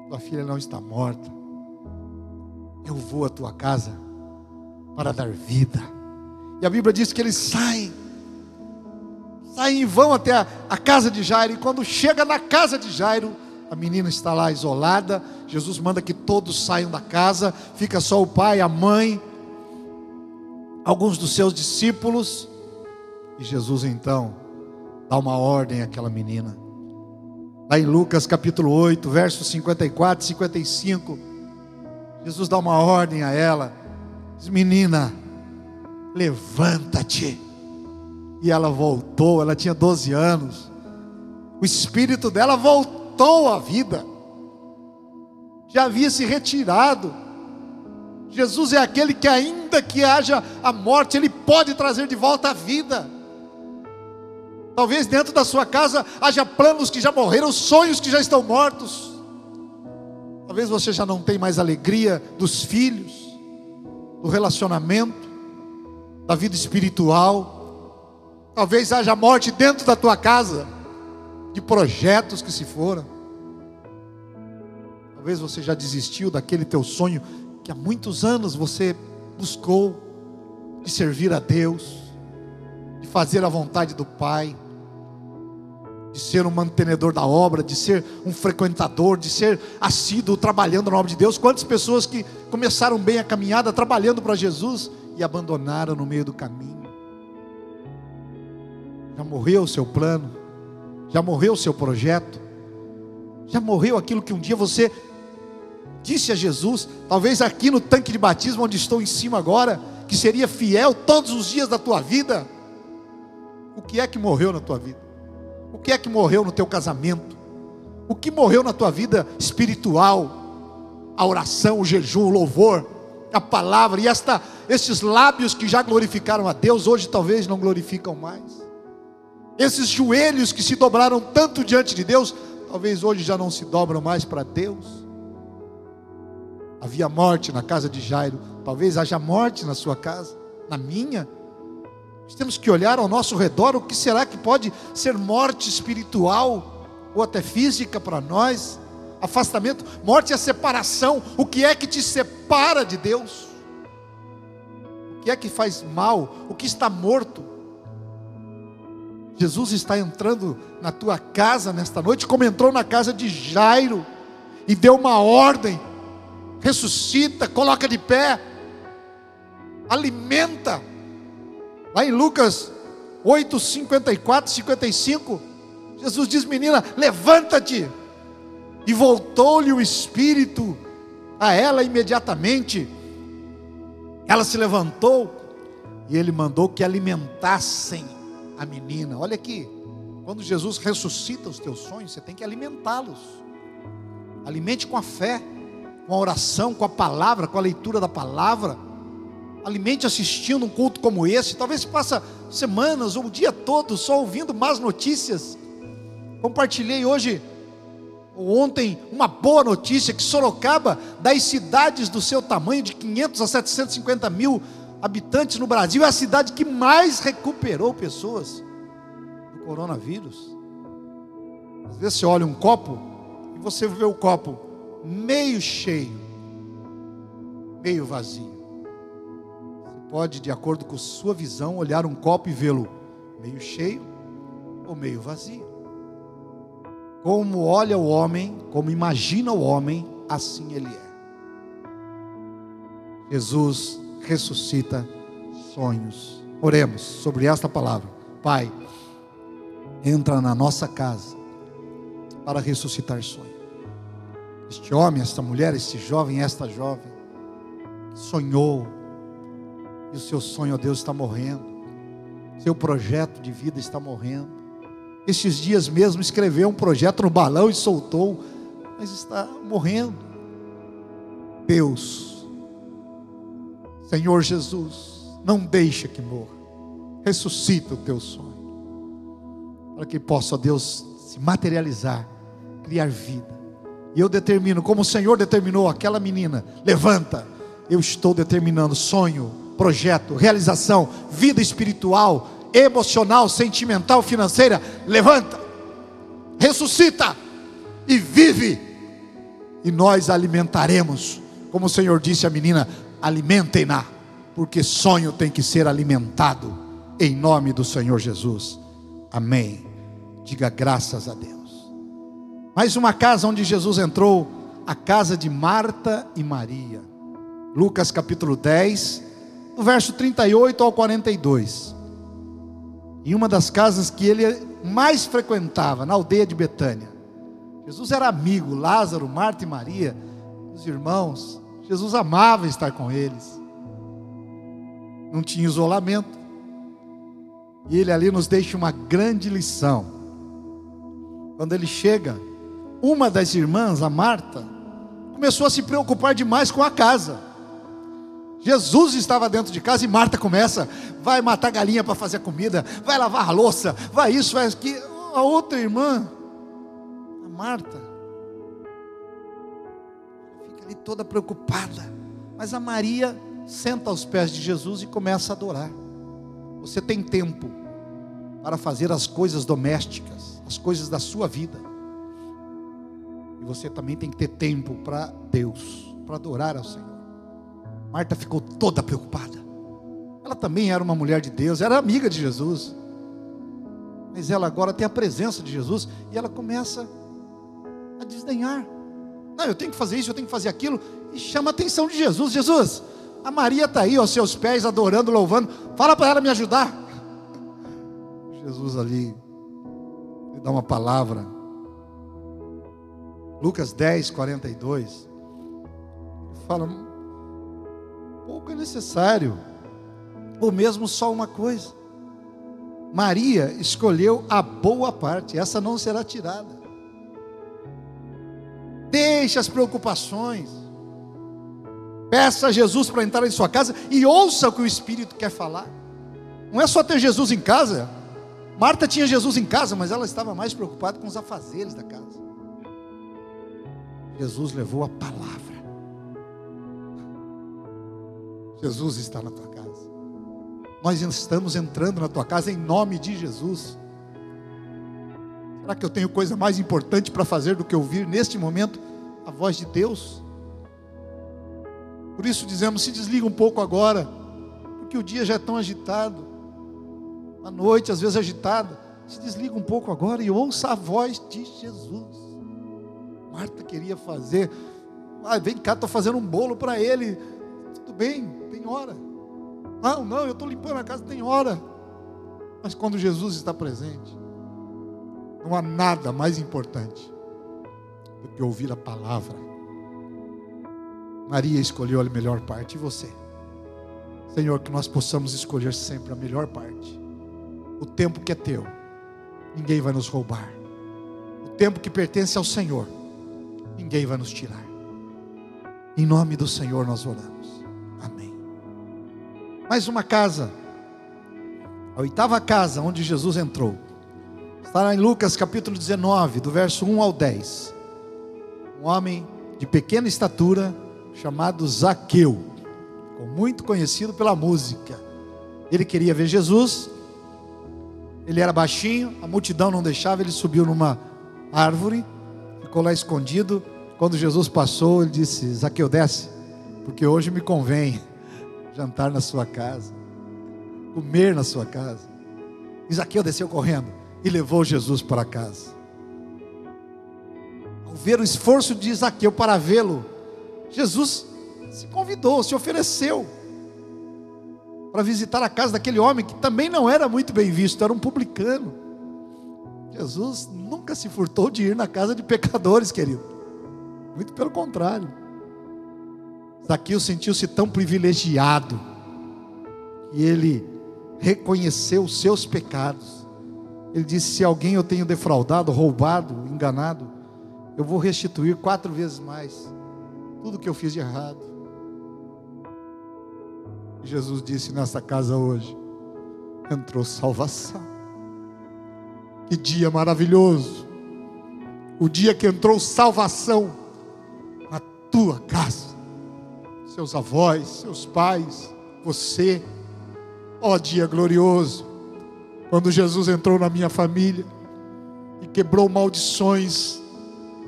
tua filha não está morta, eu vou à tua casa para dar vida. E a Bíblia diz que eles saem, saem e vão até a, a casa de Jairo, e quando chega na casa de Jairo, a menina está lá isolada. Jesus manda que todos saiam da casa, fica só o pai, a mãe, alguns dos seus discípulos. E Jesus então dá uma ordem àquela menina. Lá em Lucas capítulo 8, versos 54 e 55, Jesus dá uma ordem a ela: diz, menina, levanta-te. E ela voltou, ela tinha 12 anos. O espírito dela voltou à vida, já havia se retirado. Jesus é aquele que, ainda que haja a morte, Ele pode trazer de volta a vida. Talvez dentro da sua casa haja planos que já morreram, sonhos que já estão mortos. Talvez você já não tenha mais alegria dos filhos, do relacionamento, da vida espiritual. Talvez haja morte dentro da tua casa de projetos que se foram. Talvez você já desistiu daquele teu sonho que há muitos anos você buscou de servir a Deus, de fazer a vontade do Pai, de ser um mantenedor da obra, de ser um frequentador, de ser assíduo trabalhando na obra de Deus. Quantas pessoas que começaram bem a caminhada trabalhando para Jesus e abandonaram no meio do caminho? Já morreu o seu plano? Já morreu o seu projeto? Já morreu aquilo que um dia você disse a Jesus, talvez aqui no tanque de batismo onde estou em cima agora, que seria fiel todos os dias da tua vida? O que é que morreu na tua vida? O que é que morreu no teu casamento? O que morreu na tua vida espiritual? A oração, o jejum, o louvor, a palavra e esta, esses lábios que já glorificaram a Deus, hoje talvez não glorificam mais. Esses joelhos que se dobraram tanto diante de Deus, talvez hoje já não se dobram mais para Deus. Havia morte na casa de Jairo, talvez haja morte na sua casa, na minha. Nós temos que olhar ao nosso redor o que será que pode ser morte espiritual ou até física para nós. Afastamento, morte é separação. O que é que te separa de Deus? O que é que faz mal? O que está morto? Jesus está entrando na tua casa nesta noite, como entrou na casa de Jairo, e deu uma ordem: ressuscita, coloca de pé, alimenta. Lá em Lucas 8, 54, 55, Jesus diz: Menina, levanta-te. E voltou-lhe o espírito a ela imediatamente. Ela se levantou e ele mandou que alimentassem a menina. Olha aqui, quando Jesus ressuscita os teus sonhos, você tem que alimentá-los. Alimente com a fé, com a oração, com a palavra, com a leitura da palavra. Alimente assistindo um culto como esse. Talvez passa semanas ou o dia todo só ouvindo más notícias. Compartilhei hoje ontem uma boa notícia que Sorocaba, das cidades do seu tamanho de 500 a 750 mil habitantes no Brasil, é a cidade que mais recuperou pessoas do coronavírus. Às vezes você olha um copo e você vê o copo meio cheio, meio vazio. Pode, de acordo com sua visão, olhar um copo e vê-lo meio cheio ou meio vazio. Como olha o homem, como imagina o homem, assim ele é. Jesus ressuscita sonhos. Oremos sobre esta palavra. Pai, entra na nossa casa para ressuscitar sonhos. Este homem, esta mulher, este jovem, esta jovem, sonhou, e o seu sonho, ó Deus, está morrendo, seu projeto de vida está morrendo. Estes dias mesmo escreveu um projeto no balão e soltou, mas está morrendo. Deus, Senhor Jesus, não deixa que morra, ressuscita o teu sonho, para que possa, ó Deus, se materializar, criar vida. E eu determino, como o Senhor determinou aquela menina, levanta. Eu estou determinando sonho, projeto, realização, vida espiritual, emocional, sentimental, financeira. Levanta, ressuscita e vive. E nós alimentaremos, como o Senhor disse à menina: alimentem-na, porque sonho tem que ser alimentado, em nome do Senhor Jesus. Amém. Diga graças a Deus. Mais uma casa onde Jesus entrou, a casa de Marta e Maria. Lucas capítulo 10, do verso 38 ao 42. Em uma das casas que ele mais frequentava, na aldeia de Betânia. Jesus era amigo, Lázaro, Marta e Maria, os irmãos. Jesus amava estar com eles. Não tinha isolamento. E ele ali nos deixa uma grande lição. Quando ele chega, uma das irmãs, a Marta, começou a se preocupar demais com a casa. Jesus estava dentro de casa e Marta começa, vai matar galinha para fazer comida, vai lavar a louça, vai isso, vai aquilo. A outra irmã, a Marta, fica ali toda preocupada. Mas a Maria senta aos pés de Jesus e começa a adorar. Você tem tempo para fazer as coisas domésticas, as coisas da sua vida. E você também tem que ter tempo para Deus, para adorar ao Senhor. Marta ficou toda preocupada. Ela também era uma mulher de Deus, era amiga de Jesus. Mas ela agora tem a presença de Jesus e ela começa a desdenhar. Não, eu tenho que fazer isso, eu tenho que fazer aquilo. E chama a atenção de Jesus. Jesus, a Maria está aí aos seus pés, adorando, louvando. Fala para ela me ajudar. Jesus ali lhe dá uma palavra Lucas 10, 42. Fala, pouco é necessário, ou mesmo só uma coisa. Maria escolheu a boa parte, essa não será tirada. Deixe as preocupações. Peça a Jesus para entrar em sua casa e ouça o que o Espírito quer falar. Não é só ter Jesus em casa. Marta tinha Jesus em casa, mas ela estava mais preocupada com os afazeres da casa. Jesus levou a palavra. Jesus está na tua casa. Nós estamos entrando na tua casa em nome de Jesus. Será que eu tenho coisa mais importante para fazer do que ouvir neste momento a voz de Deus? Por isso dizemos: se desliga um pouco agora, porque o dia já é tão agitado, a noite às vezes agitada. Se desliga um pouco agora e ouça a voz de Jesus. Marta queria fazer. Ah, vem cá, estou fazendo um bolo para ele. Bem, tem hora. Não, não, eu estou limpando a casa, tem hora. Mas quando Jesus está presente, não há nada mais importante do que ouvir a palavra. Maria escolheu a melhor parte, e você? Senhor, que nós possamos escolher sempre a melhor parte. O tempo que é teu, ninguém vai nos roubar. O tempo que pertence ao Senhor ninguém vai nos tirar. Em nome do Senhor nós oramos. Mais uma casa, a oitava casa onde Jesus entrou, está em Lucas capítulo 19, do verso 1 ao 10. Um homem de pequena estatura, chamado Zaqueu, muito conhecido pela música. Ele queria ver Jesus, ele era baixinho, a multidão não deixava, ele subiu numa árvore, ficou lá escondido. Quando Jesus passou, ele disse: Zaqueu, desce, porque hoje me convém jantar na sua casa, comer na sua casa. Zaqueu desceu correndo e levou Jesus para casa. Ao ver o esforço de Zaqueu para vê-lo, Jesus se convidou, se ofereceu para visitar a casa daquele homem que também não era muito bem visto, era um publicano. Jesus nunca se furtou de ir na casa de pecadores, querido. Muito pelo contrário. Zaqueu sentiu-se tão privilegiado que ele reconheceu os seus pecados. Ele disse: Se alguém eu tenho defraudado, roubado, enganado, eu vou restituir quatro vezes mais tudo que eu fiz de errado. Jesus disse nessa casa hoje: entrou salvação. Que dia maravilhoso! O dia que entrou salvação na tua casa, seus avós, seus pais, você. Ó oh, dia glorioso! Quando Jesus entrou na minha família e quebrou maldições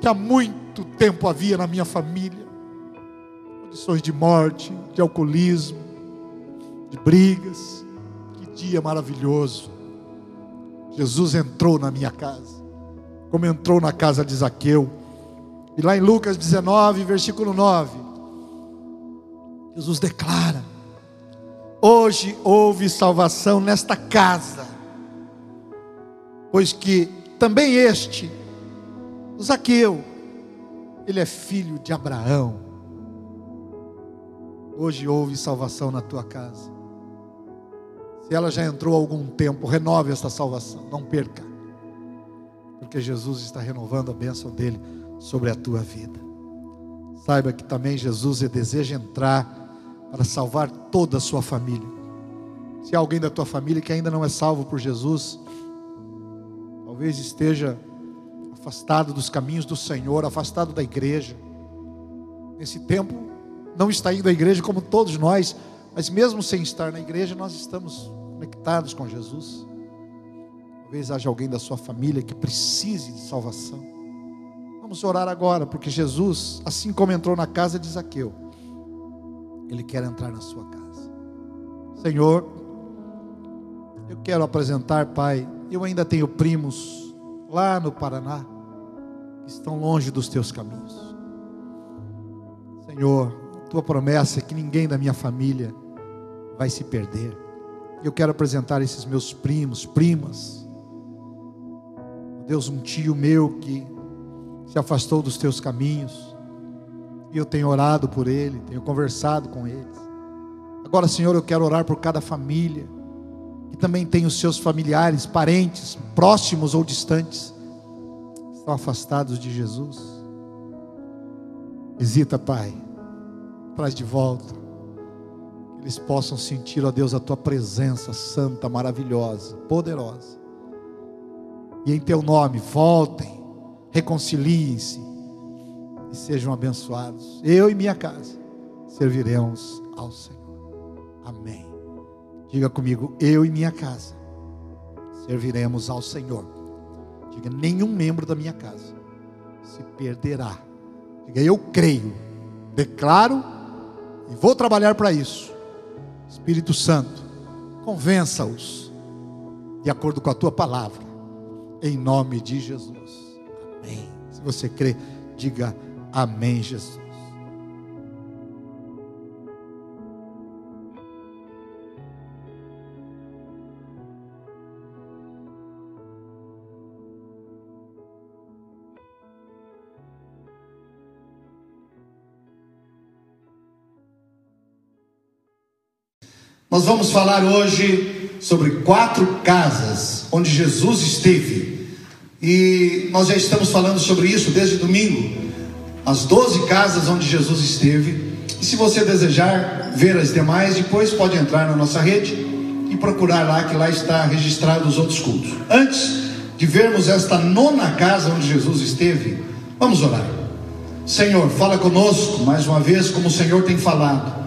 que há muito tempo havia na minha família maldições de morte, de alcoolismo, de brigas. Que dia maravilhoso. Jesus entrou na minha casa, como entrou na casa de Zaqueu. E lá em Lucas 19, versículo 9, Jesus declara: Hoje houve salvação nesta casa, pois que também este, o Zaqueu, ele é filho de Abraão. Hoje houve salvação na tua casa. Se ela já entrou há algum tempo, renove esta salvação, não perca. Porque Jesus está renovando a bênção dele sobre a tua vida. Saiba que também Jesus deseja entrar para salvar toda a sua família. Se há alguém da tua família que ainda não é salvo por Jesus, talvez esteja afastado dos caminhos do Senhor, afastado da igreja. Nesse tempo, não está indo à igreja como todos nós, mas mesmo sem estar na igreja, nós estamos conectados com Jesus. Talvez haja alguém da sua família que precise de salvação. Vamos orar agora, porque Jesus, assim como entrou na casa de Zaqueu, ele quer entrar na sua casa. Senhor, eu quero apresentar, Pai, eu ainda tenho primos lá no Paraná que estão longe dos teus caminhos. Senhor, tua promessa é que ninguém da minha família vai se perder. Eu quero apresentar esses meus primos, primas. Deus, um tio meu que se afastou dos teus caminhos. E eu tenho orado por ele, tenho conversado com eles. Agora, Senhor, eu quero orar por cada família que também tem os seus familiares, parentes, próximos ou distantes, estão afastados de Jesus. Visita, Pai traz de volta. Que eles possam sentir, ó Deus, a tua presença santa, maravilhosa, poderosa. E em teu nome, voltem, reconciliem-se e sejam abençoados. Eu e minha casa serviremos ao Senhor. Amém. Diga comigo, eu e minha casa serviremos ao Senhor. Diga, nenhum membro da minha casa se perderá. Diga, eu creio, declaro e vou trabalhar para isso. Espírito Santo, convença-os de acordo com a tua palavra, em nome de Jesus. Amém. Se você crê, diga amém, Jesus. Nós vamos falar hoje sobre quatro casas onde Jesus esteve. E nós já estamos falando sobre isso desde domingo. As doze casas onde Jesus esteve. E se você desejar ver as demais, depois pode entrar na nossa rede e procurar lá, que lá está registrado os outros cultos. Antes de vermos esta nona casa onde Jesus esteve, vamos orar. Senhor, fala conosco mais uma vez, como o Senhor tem falado.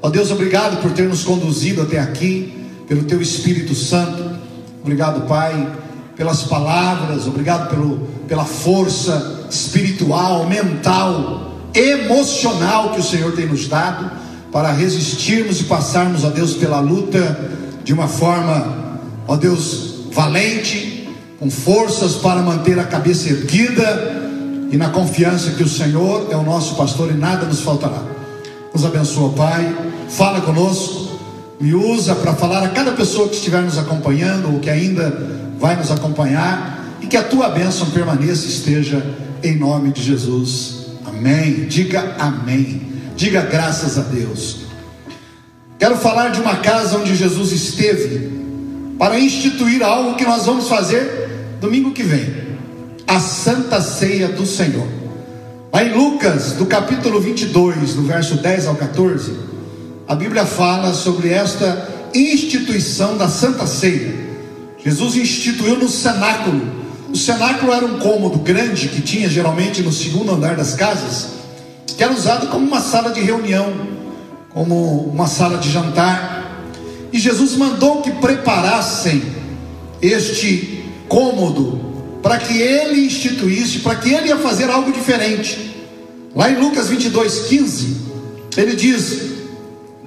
Ó Deus, obrigado por ter nos conduzido até aqui, pelo Teu Espírito Santo. Obrigado, Pai, pelas palavras, obrigado pelo, pela força espiritual, mental, emocional que o Senhor tem nos dado para resistirmos e passarmos, ó Deus, pela luta de uma forma, ó Deus, valente, com forças para manter a cabeça erguida e na confiança que o Senhor é o nosso pastor e nada nos faltará. Nos abençoa, Pai, fala conosco, me usa para falar a cada pessoa que estiver nos acompanhando ou que ainda vai nos acompanhar e que a tua bênção permaneça e esteja em nome de Jesus. Amém. Diga amém. Diga graças a Deus. Quero falar de uma casa onde Jesus esteve para instituir algo que nós vamos fazer domingo que vem a Santa Ceia do Senhor. Lá em Lucas, do capítulo 22, do verso 10 ao 14, a Bíblia fala sobre esta instituição da Santa Ceia. Jesus instituiu no cenáculo. O cenáculo era um cômodo grande que tinha geralmente no segundo andar das casas, que era usado como uma sala de reunião, como uma sala de jantar. E Jesus mandou que preparassem este cômodo para que ele instituísse, para que ele ia fazer algo diferente. Lá em Lucas 22, 15, ele diz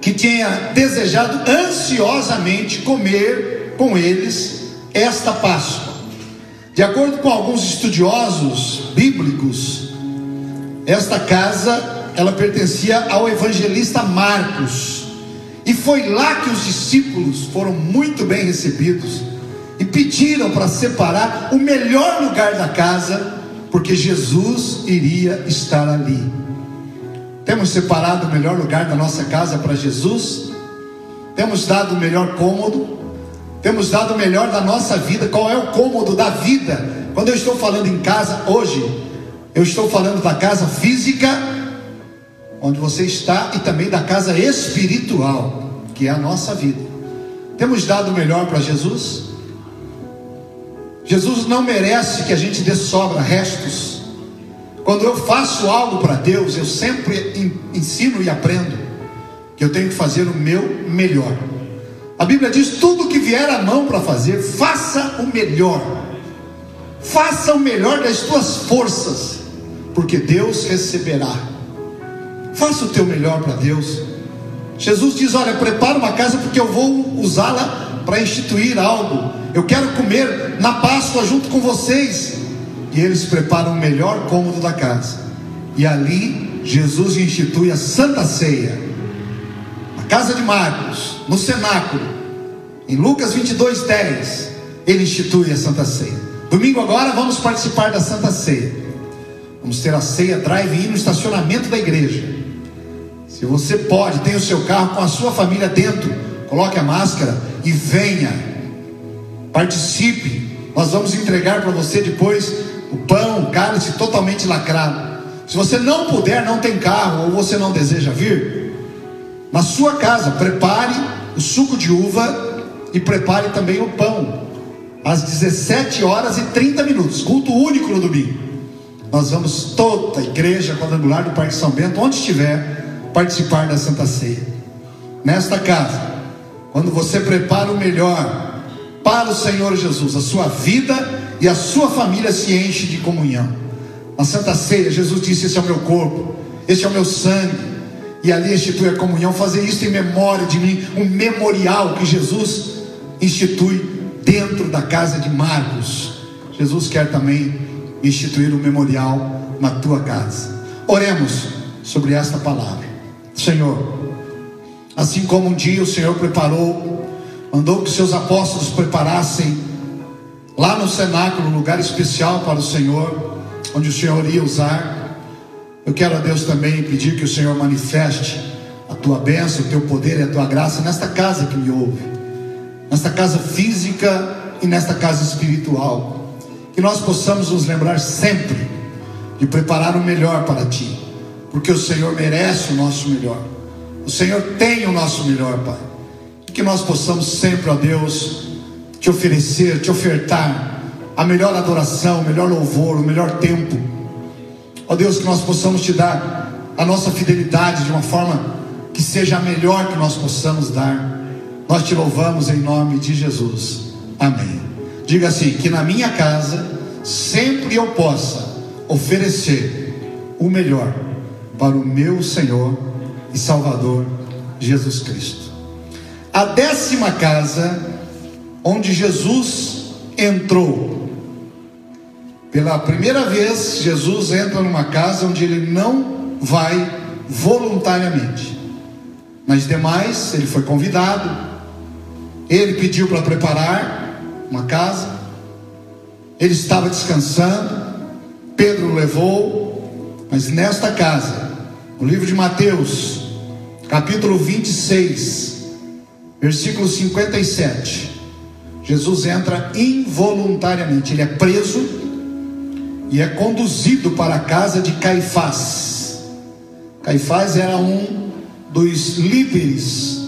que tinha desejado ansiosamente comer com eles esta Páscoa. De acordo com alguns estudiosos bíblicos, esta casa ela pertencia ao evangelista Marcos. E foi lá que os discípulos foram muito bem recebidos e pediram para separar o melhor lugar da casa, porque Jesus iria estar ali. Temos separado o melhor lugar da nossa casa para Jesus? Temos dado o melhor cômodo? Temos dado o melhor da nossa vida? Qual é o cômodo da vida? Quando eu estou falando em casa hoje, eu estou falando da casa física, onde você está, e também da casa espiritual, que é a nossa vida. Temos dado o melhor para Jesus? Jesus não merece que a gente dê sobra, restos. Quando eu faço algo para Deus, eu sempre ensino e aprendo que eu tenho que fazer o meu melhor. A Bíblia diz: tudo que vier à mão para fazer, faça o melhor. Faça o melhor das tuas forças, porque Deus receberá. Faça o teu melhor para Deus. Jesus diz: Olha, prepara uma casa porque eu vou usá-la para instituir algo. Eu quero comer na Páscoa junto com vocês. E eles preparam o melhor cômodo da casa. E ali Jesus institui a Santa Ceia. Casa de Marcos, no cenáculo. Em Lucas 22, 10, ele institui a Santa Ceia. Domingo agora vamos participar da Santa Ceia. Vamos ter a ceia drive-in no estacionamento da igreja. Se você pode, tem o seu carro com a sua família dentro, coloque a máscara e venha Participe. Nós vamos entregar para você depois o pão, o cálice totalmente lacrado. Se você não puder, não tem carro ou você não deseja vir, na sua casa prepare o suco de uva e prepare também o pão. Às 17 horas e 30 minutos, culto único no domingo. Nós vamos toda a igreja quadrangular do Parque São Bento, onde estiver, participar da Santa Ceia. Nesta casa, quando você prepara o melhor, para o Senhor Jesus, a sua vida e a sua família se enche de comunhão. Na Santa Ceia, Jesus disse: Esse é o meu corpo, este é o meu sangue. E ali institui a comunhão, fazer isso em memória de mim, um memorial que Jesus institui dentro da casa de Marcos. Jesus quer também instituir um memorial na tua casa. Oremos sobre esta palavra. Senhor, assim como um dia o Senhor preparou mandou que seus apóstolos preparassem lá no cenáculo um lugar especial para o Senhor, onde o Senhor ia usar. Eu quero a Deus também pedir que o Senhor manifeste a tua bênção, o teu poder e a tua graça nesta casa que me ouve, nesta casa física e nesta casa espiritual. Que nós possamos nos lembrar sempre de preparar o melhor para ti, porque o Senhor merece o nosso melhor. O Senhor tem o nosso melhor, Pai que nós possamos sempre, ó Deus, te oferecer, te ofertar a melhor adoração, o melhor louvor, o melhor tempo. Ó Deus, que nós possamos te dar a nossa fidelidade de uma forma que seja a melhor que nós possamos dar. Nós te louvamos em nome de Jesus. Amém. Diga assim: que na minha casa sempre eu possa oferecer o melhor para o meu Senhor e Salvador Jesus Cristo. A décima casa onde Jesus entrou. Pela primeira vez, Jesus entra numa casa onde ele não vai voluntariamente. Nas demais, ele foi convidado, ele pediu para preparar uma casa, ele estava descansando, Pedro o levou, mas nesta casa, no livro de Mateus, capítulo 26, versículo 57, Jesus entra involuntariamente, ele é preso e é conduzido para a casa de Caifás. Caifás era um dos líderes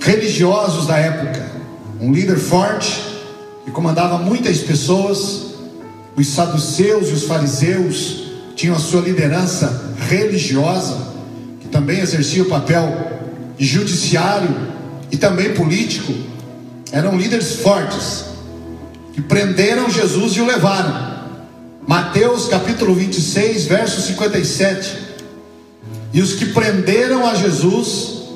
religiosos da época, um líder forte que comandava muitas pessoas. Os saduceus e os fariseus tinham a sua liderança religiosa, que também exercia o papel judiciário e também político eram líderes fortes que prenderam Jesus e o levaram. Mateus capítulo 26, verso 57. E os que prenderam a Jesus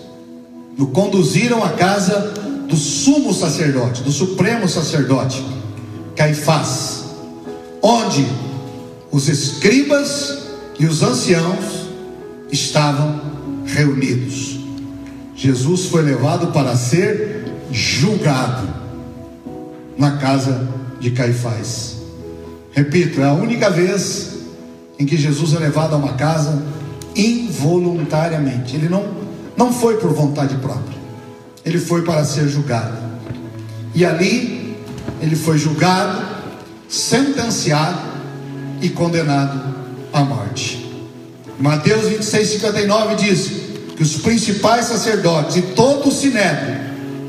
o conduziram à casa do sumo sacerdote, do supremo sacerdote, Caifás, onde os escribas e os anciãos estavam reunidos. Jesus foi levado para ser julgado na casa de Caifás. Repito, é a única vez em que Jesus é levado a uma casa involuntariamente. Ele não, não foi por vontade própria. Ele foi para ser julgado. E ali ele foi julgado, sentenciado e condenado à morte. Mateus 26, 59 diz que os principais sacerdotes e todo o sinédrio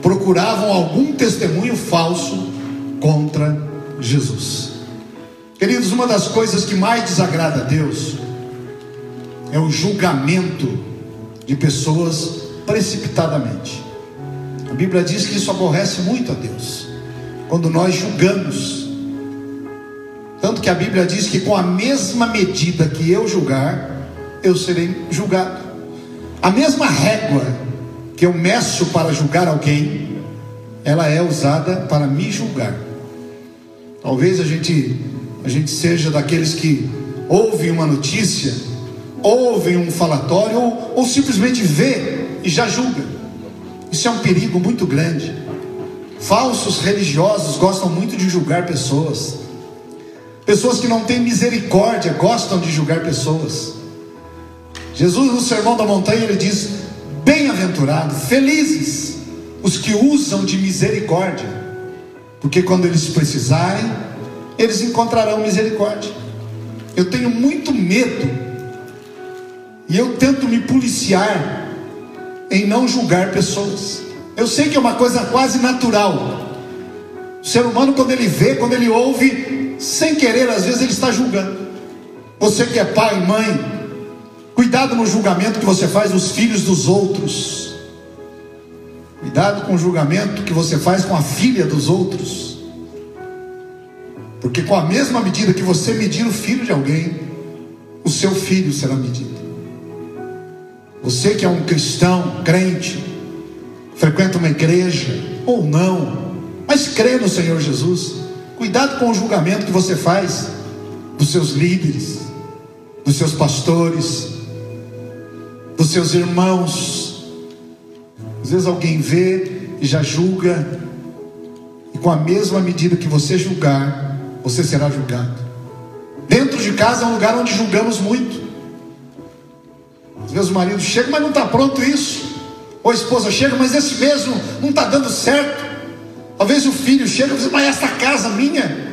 procuravam algum testemunho falso contra Jesus. Queridos, uma das coisas que mais desagrada a Deus é o julgamento de pessoas precipitadamente. A Bíblia diz que isso aborrece muito a Deus, quando nós julgamos. Tanto que a Bíblia diz que com a mesma medida que eu julgar, eu serei julgado. A mesma régua que eu meço para julgar alguém, ela é usada para me julgar. Talvez a gente, a gente seja daqueles que ouvem uma notícia, ouvem um falatório, ou, ou simplesmente vê e já julga. Isso é um perigo muito grande. Falsos religiosos gostam muito de julgar pessoas. Pessoas que não têm misericórdia gostam de julgar pessoas. Jesus, no Sermão da Montanha, ele diz: Bem-aventurados, felizes os que usam de misericórdia, porque quando eles precisarem, eles encontrarão misericórdia. Eu tenho muito medo, e eu tento me policiar em não julgar pessoas. Eu sei que é uma coisa quase natural. O ser humano, quando ele vê, quando ele ouve, sem querer, às vezes ele está julgando. Você que é pai, mãe, Cuidado no julgamento que você faz dos filhos dos outros. Cuidado com o julgamento que você faz com a filha dos outros. Porque com a mesma medida que você medir o filho de alguém, o seu filho será medido. Você que é um cristão, crente, frequenta uma igreja ou não, mas crê no Senhor Jesus. Cuidado com o julgamento que você faz dos seus líderes, dos seus pastores, dos seus irmãos. Às vezes alguém vê e já julga, e com a mesma medida que você julgar, você será julgado. Dentro de casa é um lugar onde julgamos muito. Às vezes o marido chega, mas não está pronto isso. Ou a esposa chega, mas esse mesmo não está dando certo. Talvez o filho chega e diz, mas essa casa minha.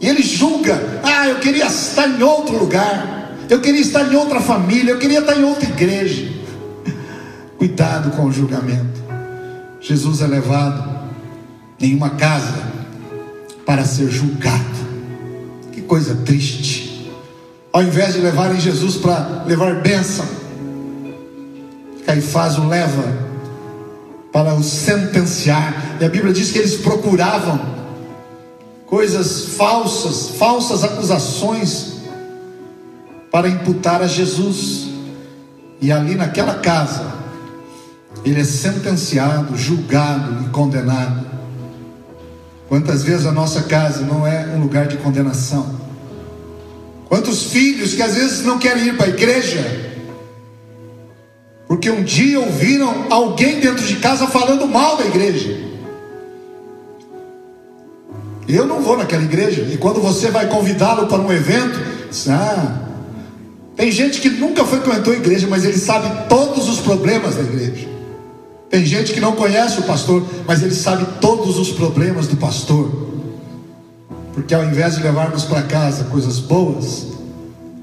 E ele julga, ah, eu queria estar em outro lugar. Eu queria estar em outra família, eu queria estar em outra igreja. Cuidado com o julgamento. Jesus é levado em uma casa para ser julgado. Que coisa triste. Ao invés de levarem Jesus para levar bênção, Caifás o leva para o sentenciar. E a Bíblia diz que eles procuravam coisas falsas, falsas acusações para imputar a Jesus. E ali naquela casa, ele é sentenciado, julgado e condenado. Quantas vezes a nossa casa não é um lugar de condenação? Quantos filhos que às vezes não querem ir para a igreja, porque um dia ouviram alguém dentro de casa falando mal da igreja. Eu não vou naquela igreja, e quando você vai convidá-lo para um evento, ah, tem gente que nunca frequentou a igreja, mas ele sabe todos os problemas da igreja. Tem gente que não conhece o pastor, mas ele sabe todos os problemas do pastor. Porque ao invés de levarmos para casa coisas boas,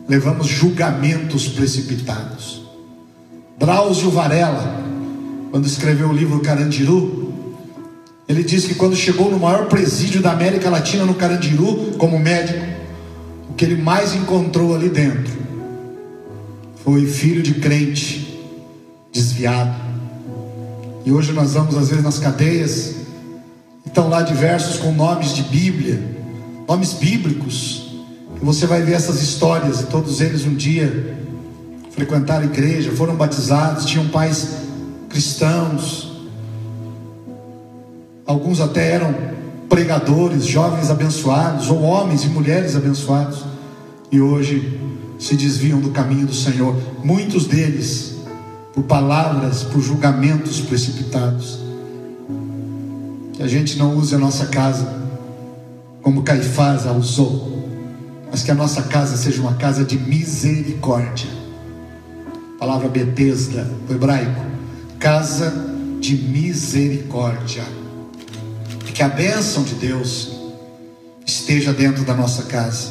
levamos julgamentos precipitados. Drauzio Varela, quando escreveu o livro Carandiru, ele diz que quando chegou no maior presídio da América Latina, no Carandiru, como médico, o que ele mais encontrou ali dentro foi filho de crente, desviado, e hoje nós vamos às vezes nas cadeias, estão lá diversos com nomes de Bíblia, nomes bíblicos. E você vai ver essas histórias, e todos eles um dia frequentaram a igreja, foram batizados, tinham pais cristãos. Alguns até eram pregadores, jovens abençoados, ou homens e mulheres abençoados, e hoje se desviam do caminho do Senhor. Muitos deles por palavras, por julgamentos precipitados. Que a gente não use a nossa casa como Caifás a usou, mas que a nossa casa seja uma casa de misericórdia. palavra Betesda, o hebraico, casa de misericórdia. Que a bênção de Deus esteja dentro da nossa casa,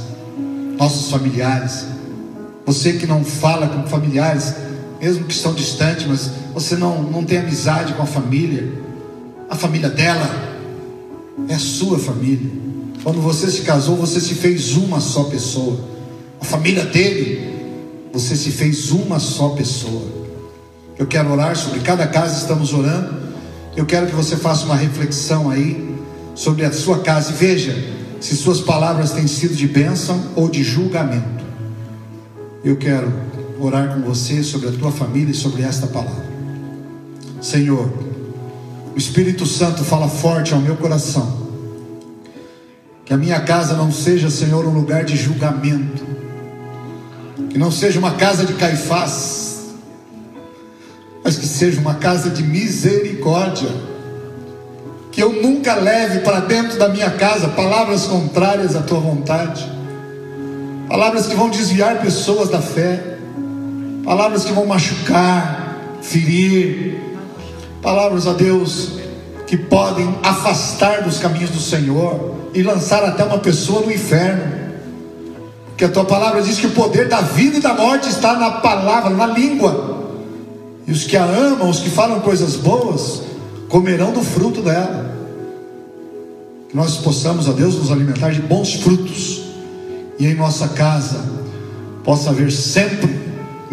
nossos familiares. Você que não fala com familiares, mesmo que estão distantes, mas você não, não tem amizade com a família, a família dela é a sua família. Quando você se casou, você se fez uma só pessoa. A família dele, você se fez uma só pessoa. Eu quero orar sobre cada casa, estamos orando. Eu quero que você faça uma reflexão aí sobre a sua casa e veja se suas palavras têm sido de bênção ou de julgamento. Eu quero orar com você sobre a tua família e sobre esta palavra. Senhor, o Espírito Santo fala forte ao meu coração. Que a minha casa não seja, Senhor, um lugar de julgamento. Que não seja uma casa de Caifás, mas que seja uma casa de misericórdia. Que eu nunca leve para dentro da minha casa palavras contrárias à tua vontade, palavras que vão desviar pessoas da fé palavras que vão machucar, ferir, palavras a Deus que podem afastar dos caminhos do Senhor e lançar até uma pessoa no inferno. Que a tua palavra diz que o poder da vida e da morte está na palavra, na língua. E os que a amam, os que falam coisas boas, comerão do fruto dela. Que nós possamos, a Deus, nos alimentar de bons frutos. E em nossa casa possa haver sempre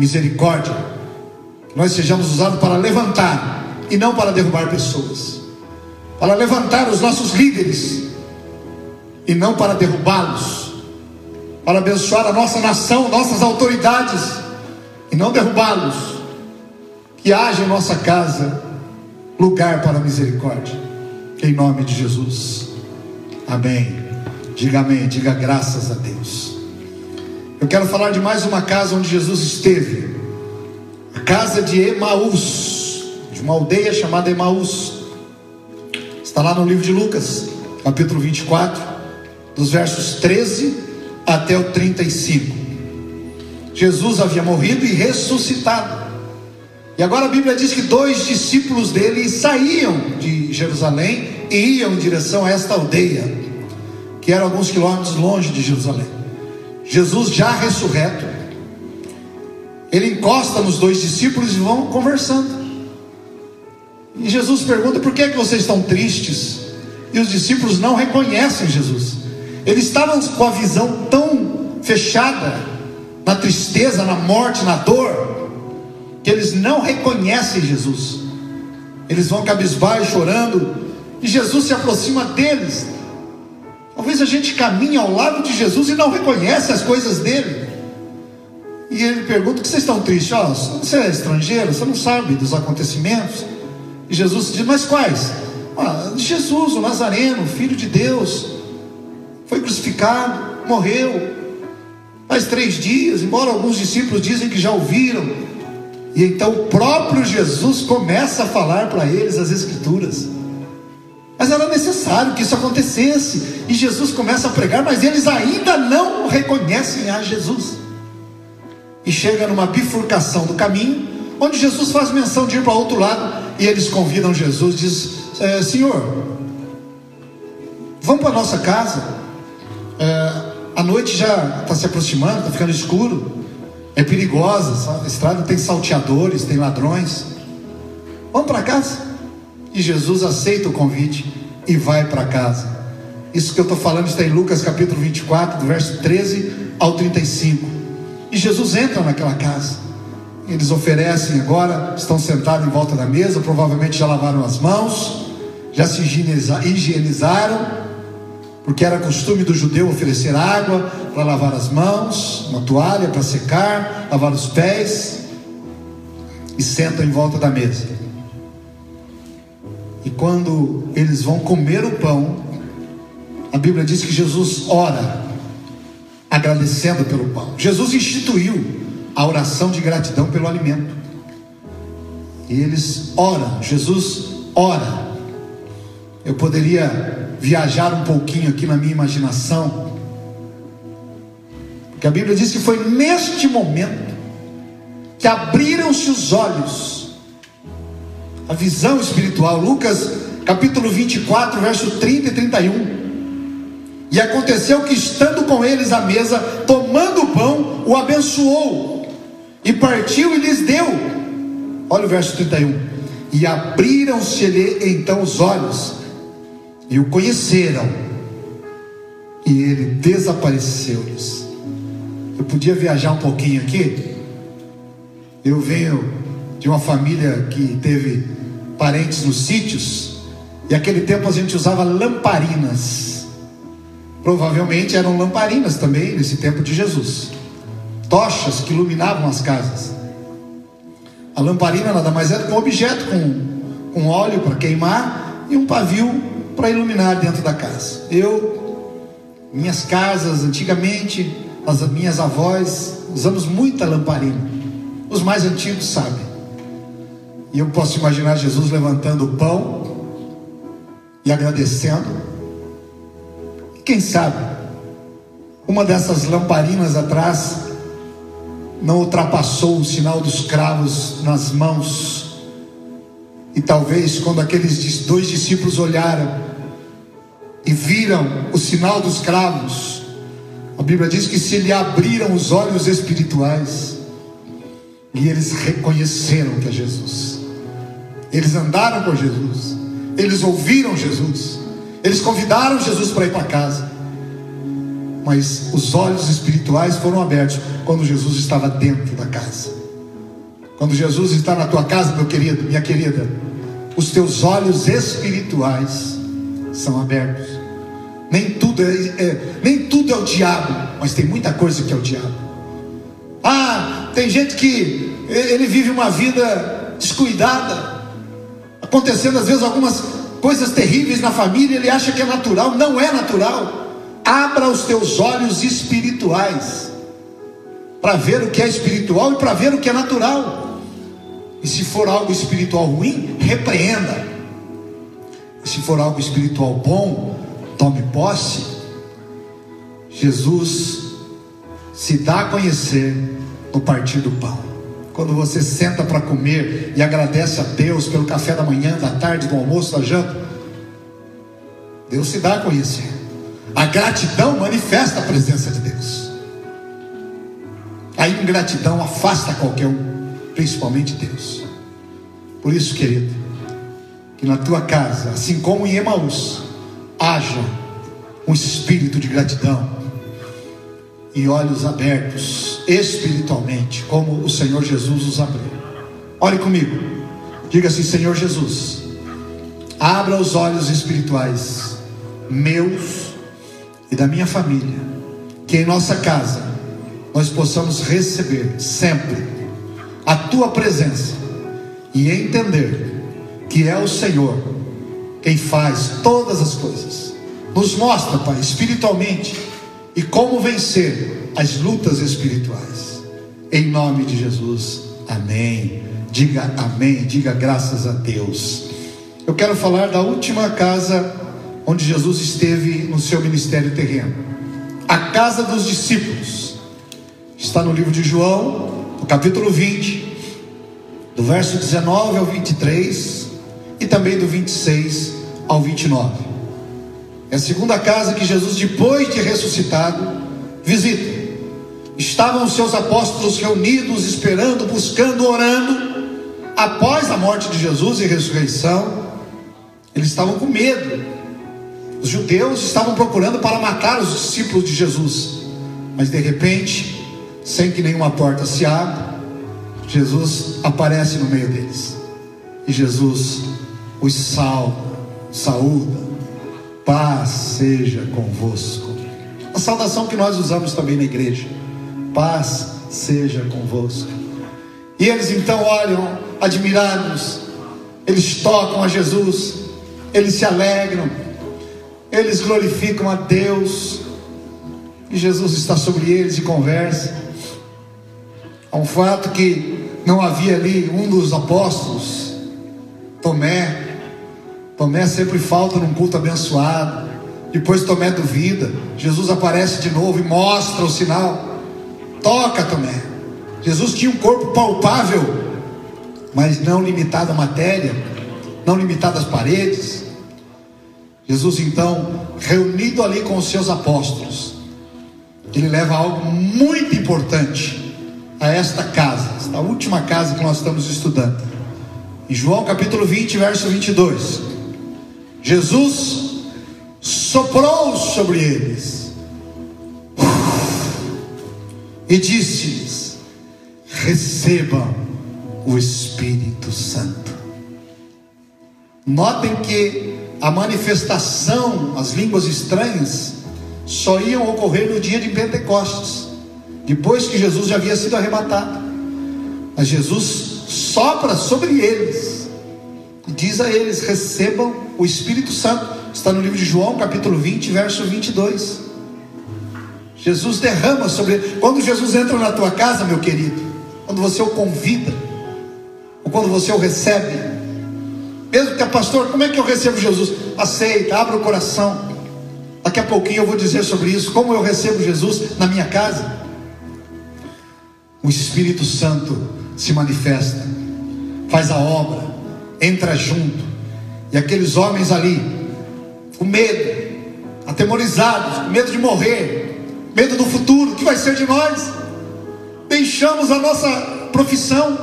misericórdia, nós sejamos usados para levantar e não para derrubar pessoas, para levantar os nossos líderes e não para derrubá-los, para abençoar a nossa nação, nossas autoridades e não derrubá-los. Que haja em nossa casa lugar para misericórdia, em nome de Jesus. Amém. Diga amém, diga graças a Deus. Eu quero falar de mais uma casa onde Jesus esteve. A casa de Emaús, de uma aldeia chamada Emaús. Está lá no livro de Lucas, capítulo 24, dos versos 13 até o 35. Jesus havia morrido e ressuscitado. E agora a Bíblia diz que dois discípulos dele saíam de Jerusalém e iam em direção a esta aldeia, que era alguns quilômetros longe de Jerusalém. Jesus já ressurreto, ele encosta nos dois discípulos e vão conversando. E Jesus pergunta: por que, é que vocês estão tristes? E os discípulos não reconhecem Jesus. Eles estavam com a visão tão fechada na tristeza, na morte, na dor, que eles não reconhecem Jesus. Eles vão cabisbaixo, chorando, e Jesus se aproxima deles. Talvez a gente caminhe ao lado de Jesus e não reconhece as coisas dele. E ele pergunta: "Por que vocês estão tristes? Oh, você é estrangeiro, você não sabe dos acontecimentos?" E Jesus diz: "Mas quais?" Ah, Jesus, o Nazareno, filho de Deus, foi crucificado, morreu. Faz três dias, embora alguns discípulos dizem que já ouviram. E então o próprio Jesus começa a falar para eles as Escrituras. Mas era necessário que isso acontecesse. E Jesus começa a pregar, mas eles ainda não reconhecem a Jesus. E chega numa bifurcação do caminho, onde Jesus faz menção de ir para outro lado, e eles convidam Jesus, diz: é, Senhor, vamos para nossa casa. É, a noite já está se aproximando, está ficando escuro. É perigosa, a estrada tem salteadores, tem ladrões. Vamos para casa. E Jesus aceita o convite e vai para casa. Isso que eu estou falando está em Lucas capítulo 24, do verso 13 ao 35. E Jesus entra naquela casa. Eles oferecem agora, estão sentados em volta da mesa, provavelmente já lavaram as mãos, já se higienizaram, porque era costume do judeu oferecer água para lavar as mãos, uma toalha para secar, lavar os pés, e sentam em volta da mesa. E quando eles vão comer o pão, a Bíblia diz que Jesus ora, agradecendo pelo pão. Jesus instituiu a oração de gratidão pelo alimento. E eles oram, Jesus ora. Eu poderia viajar um pouquinho aqui na minha imaginação, porque a Bíblia diz que foi neste momento que abriram-se os olhos, a visão espiritual. Lucas capítulo 24, verso 30 e 31. E aconteceu que, estando com eles à mesa, tomando o pão, o abençoou e partiu e lhes deu. Olha o verso 31. E abriram-se-lhe então os olhos, e o conheceram, e ele desapareceu-lhes. Eu podia viajar um pouquinho aqui. Eu venho de uma família que teve parentes nos sítios, e aquele tempo a gente usava lamparinas. Provavelmente eram lamparinas também nesse tempo de Jesus tochas que iluminavam as casas. A lamparina nada mais era que um objeto com, com óleo para queimar e um pavio para iluminar dentro da casa. Eu, minhas casas, antigamente, as minhas avós, usamos muita lamparina. Os mais antigos sabem. E eu posso imaginar Jesus levantando o pão e agradecendo. E quem sabe, uma dessas lamparinas atrás não ultrapassou o sinal dos cravos nas mãos. E talvez quando aqueles dois discípulos olharam e viram o sinal dos cravos, a Bíblia diz que se lhe abriram os olhos espirituais e eles reconheceram que é Jesus. Eles andaram com Jesus, eles ouviram Jesus, eles convidaram Jesus para ir para casa mas os olhos espirituais foram abertos quando Jesus estava dentro da casa. Quando Jesus está na tua casa, meu querido, minha querida, os teus olhos espirituais são abertos. Nem tudo é, é, nem tudo é o diabo, mas tem muita coisa que é o diabo. Ah, tem gente que ele vive uma vida descuidada, acontecendo às vezes algumas coisas terríveis na família, ele acha que é natural, não é natural. Abra os teus olhos espirituais para ver o que é espiritual e para ver o que é natural. E se for algo espiritual ruim, repreenda. E se for algo espiritual bom, tome posse. Jesus se dá a conhecer no partir do pão. Quando você senta para comer e agradece a Deus pelo café da manhã, da tarde, do almoço, da janta, Deus se dá a conhecer. A gratidão manifesta a presença de Deus. A ingratidão afasta qualquer um, principalmente Deus. Por isso, querido, que na tua casa, assim como em Emaús, haja um espírito de gratidão e olhos abertos espiritualmente, como o Senhor Jesus os abriu. Olhe comigo, diga assim: Senhor Jesus, abra os olhos espirituais meus e da minha família, que em nossa casa nós possamos receber sempre a tua presença e entender que é o Senhor quem faz todas as coisas. Nos mostra, Pai, espiritualmente e como vencer as lutas espirituais. Em nome de Jesus. Amém. Diga amém, diga graças a Deus. Eu quero falar da última casa onde Jesus esteve no seu ministério terreno. A casa dos discípulos. Está no livro de João, no capítulo 20, do verso 19 ao 23 e também do 26 ao 29. É a segunda casa que Jesus, depois de ressuscitado, visita. Estavam os seus apóstolos reunidos, esperando, buscando, orando após a morte de Jesus e ressurreição, eles estavam com medo. Os judeus estavam procurando para matar os discípulos de Jesus, mas de repente, sem que nenhuma porta se abra, Jesus aparece no meio deles. E Jesus os salva, saúda, paz seja convosco. A saudação que nós usamos também na igreja. Paz seja convosco. E eles então olham admirados, eles tocam a Jesus, eles se alegram, eles glorificam a Deus, e Jesus está sobre eles e conversa. Há um fato que não havia ali um dos apóstolos, Tomé. Tomé sempre falta num culto abençoado. Depois Tomé duvida. Jesus aparece de novo e mostra o sinal. Toca, Tomé. Jesus tinha um corpo palpável mas não limitado à matéria, não limitado às paredes. Jesus então, reunido ali com os seus apóstolos, ele leva algo muito importante a esta casa, esta última casa que nós estamos estudando. Em João capítulo 20, verso 22. Jesus soprou sobre eles e disse-lhes: recebam o Espírito Santo. Notem que a manifestação, as línguas estranhas, só iam ocorrer no dia de Pentecostes, depois que Jesus já havia sido arrebatado. Mas Jesus sopra sobre eles diz a eles: recebam o Espírito Santo. Está no livro de João, capítulo 20, verso 22. Jesus derrama sobre. Quando Jesus entra na tua casa, meu querido, quando você o convida, ou quando você o recebe. Mesmo que a pastor, como é que eu recebo Jesus? Aceita, abra o coração. Daqui a pouquinho eu vou dizer sobre isso, como eu recebo Jesus na minha casa. O Espírito Santo se manifesta, faz a obra, entra junto. E aqueles homens ali, com medo, atemorizados, com medo de morrer, medo do futuro, o que vai ser de nós? Deixamos a nossa profissão,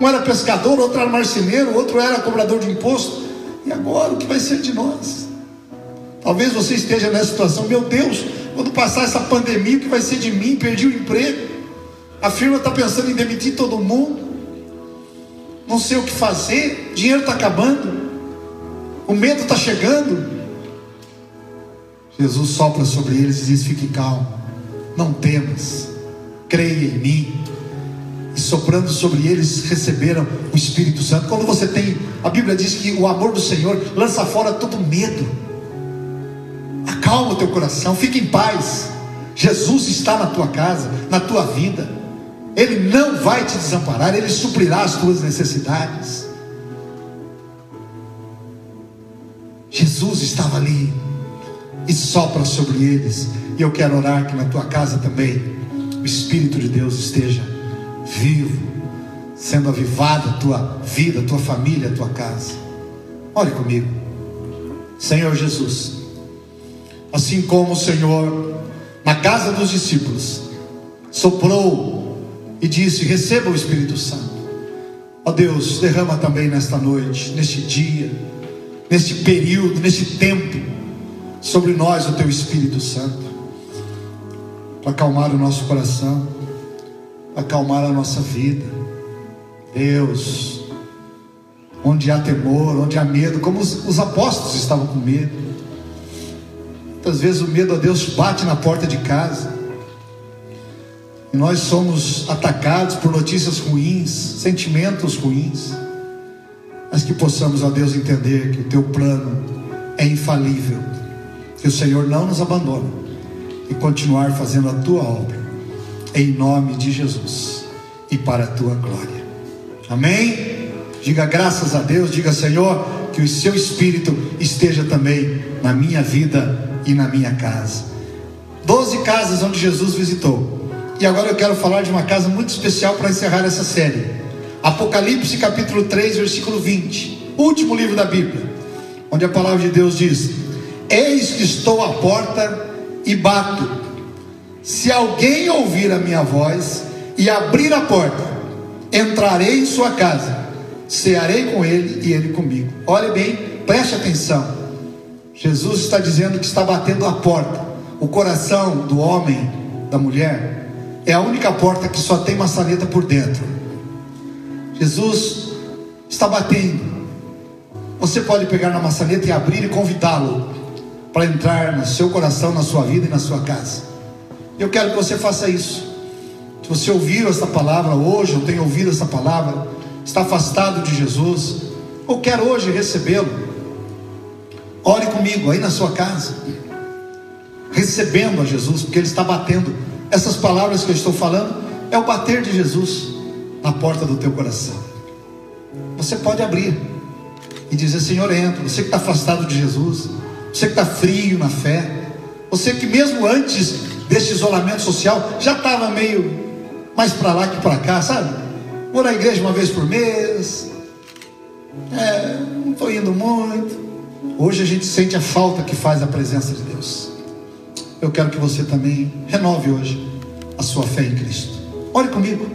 um era pescador, outro era marceneiro, outro era cobrador de imposto. E agora o que vai ser de nós? Talvez você esteja nessa situação, meu Deus, quando passar essa pandemia, o que vai ser de mim? Perdi o emprego. A firma está pensando em demitir todo mundo. Não sei o que fazer, dinheiro está acabando, o medo está chegando. Jesus sopra sobre eles e diz: Fique calmo, não temas, creia em mim e soprando sobre eles receberam o Espírito Santo. Quando você tem, a Bíblia diz que o amor do Senhor lança fora todo medo. Acalma o teu coração, fica em paz. Jesus está na tua casa, na tua vida. Ele não vai te desamparar, ele suprirá as tuas necessidades. Jesus estava ali e sopra sobre eles. E eu quero orar que na tua casa também o Espírito de Deus esteja vivo, sendo avivada a tua vida, a tua família, a tua casa. Olhe comigo, Senhor Jesus, assim como o Senhor, na casa dos discípulos, soprou e disse: Receba o Espírito Santo. Ó Deus, derrama também nesta noite, neste dia, neste período, neste tempo, sobre nós o teu Espírito Santo, para acalmar o nosso coração acalmar a nossa vida. Deus, onde há temor, onde há medo, como os, os apóstolos estavam com medo. Muitas vezes o medo a Deus bate na porta de casa. Nós somos atacados por notícias ruins, sentimentos ruins. Mas que possamos, ó Deus, entender que o teu plano é infalível. Que o Senhor não nos abandona. E continuar fazendo a tua obra. Em nome de Jesus. E para a tua glória. Amém? Diga graças a Deus. Diga, Senhor, que o seu Espírito esteja também na minha vida e na minha casa. Doze casas onde Jesus visitou. E agora eu quero falar de uma casa muito especial para encerrar essa série. Apocalipse capítulo 3, versículo 20. Último livro da Bíblia. Onde a palavra de Deus diz: Eis que estou à porta e bato. Se alguém ouvir a minha voz e abrir a porta, entrarei em sua casa, cearei com ele e ele comigo. Olhe bem, preste atenção. Jesus está dizendo que está batendo a porta. O coração do homem, da mulher, é a única porta que só tem maçaneta por dentro. Jesus está batendo. Você pode pegar na maçaneta e abrir e convidá-lo para entrar no seu coração, na sua vida e na sua casa. Eu quero que você faça isso. Se você ouviu essa palavra hoje, ou tem ouvido essa palavra, está afastado de Jesus, ou quer hoje recebê-lo, ore comigo aí na sua casa, recebendo a Jesus, porque Ele está batendo essas palavras que eu estou falando é o bater de Jesus na porta do teu coração. Você pode abrir e dizer: Senhor, entra. Você que está afastado de Jesus, você que está frio na fé, você que mesmo antes deste isolamento social já estava meio mais para lá que para cá, sabe? Vou na igreja uma vez por mês, é, não estou indo muito. Hoje a gente sente a falta que faz a presença de Deus eu quero que você também renove hoje a sua fé em Cristo. Ore comigo.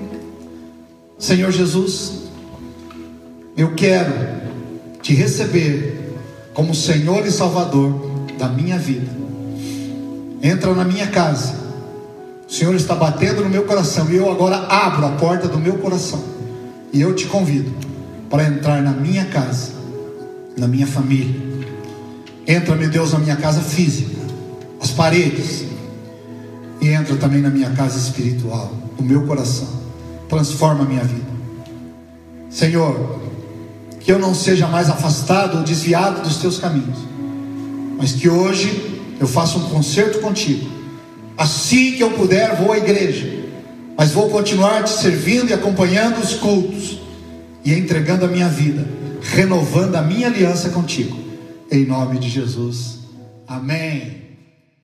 Senhor Jesus, eu quero te receber como Senhor e Salvador da minha vida. Entra na minha casa. O Senhor está batendo no meu coração e eu agora abro a porta do meu coração. E eu te convido para entrar na minha casa, na minha família. Entra, meu Deus, na minha casa física as paredes, e entra também na minha casa espiritual, no meu coração. Transforma a minha vida. Senhor, que eu não seja mais afastado ou desviado dos teus caminhos, mas que hoje eu faça um concerto contigo. Assim que eu puder, vou à igreja, mas vou continuar te servindo e acompanhando os cultos e entregando a minha vida, renovando a minha aliança contigo. Em nome de Jesus. Amém.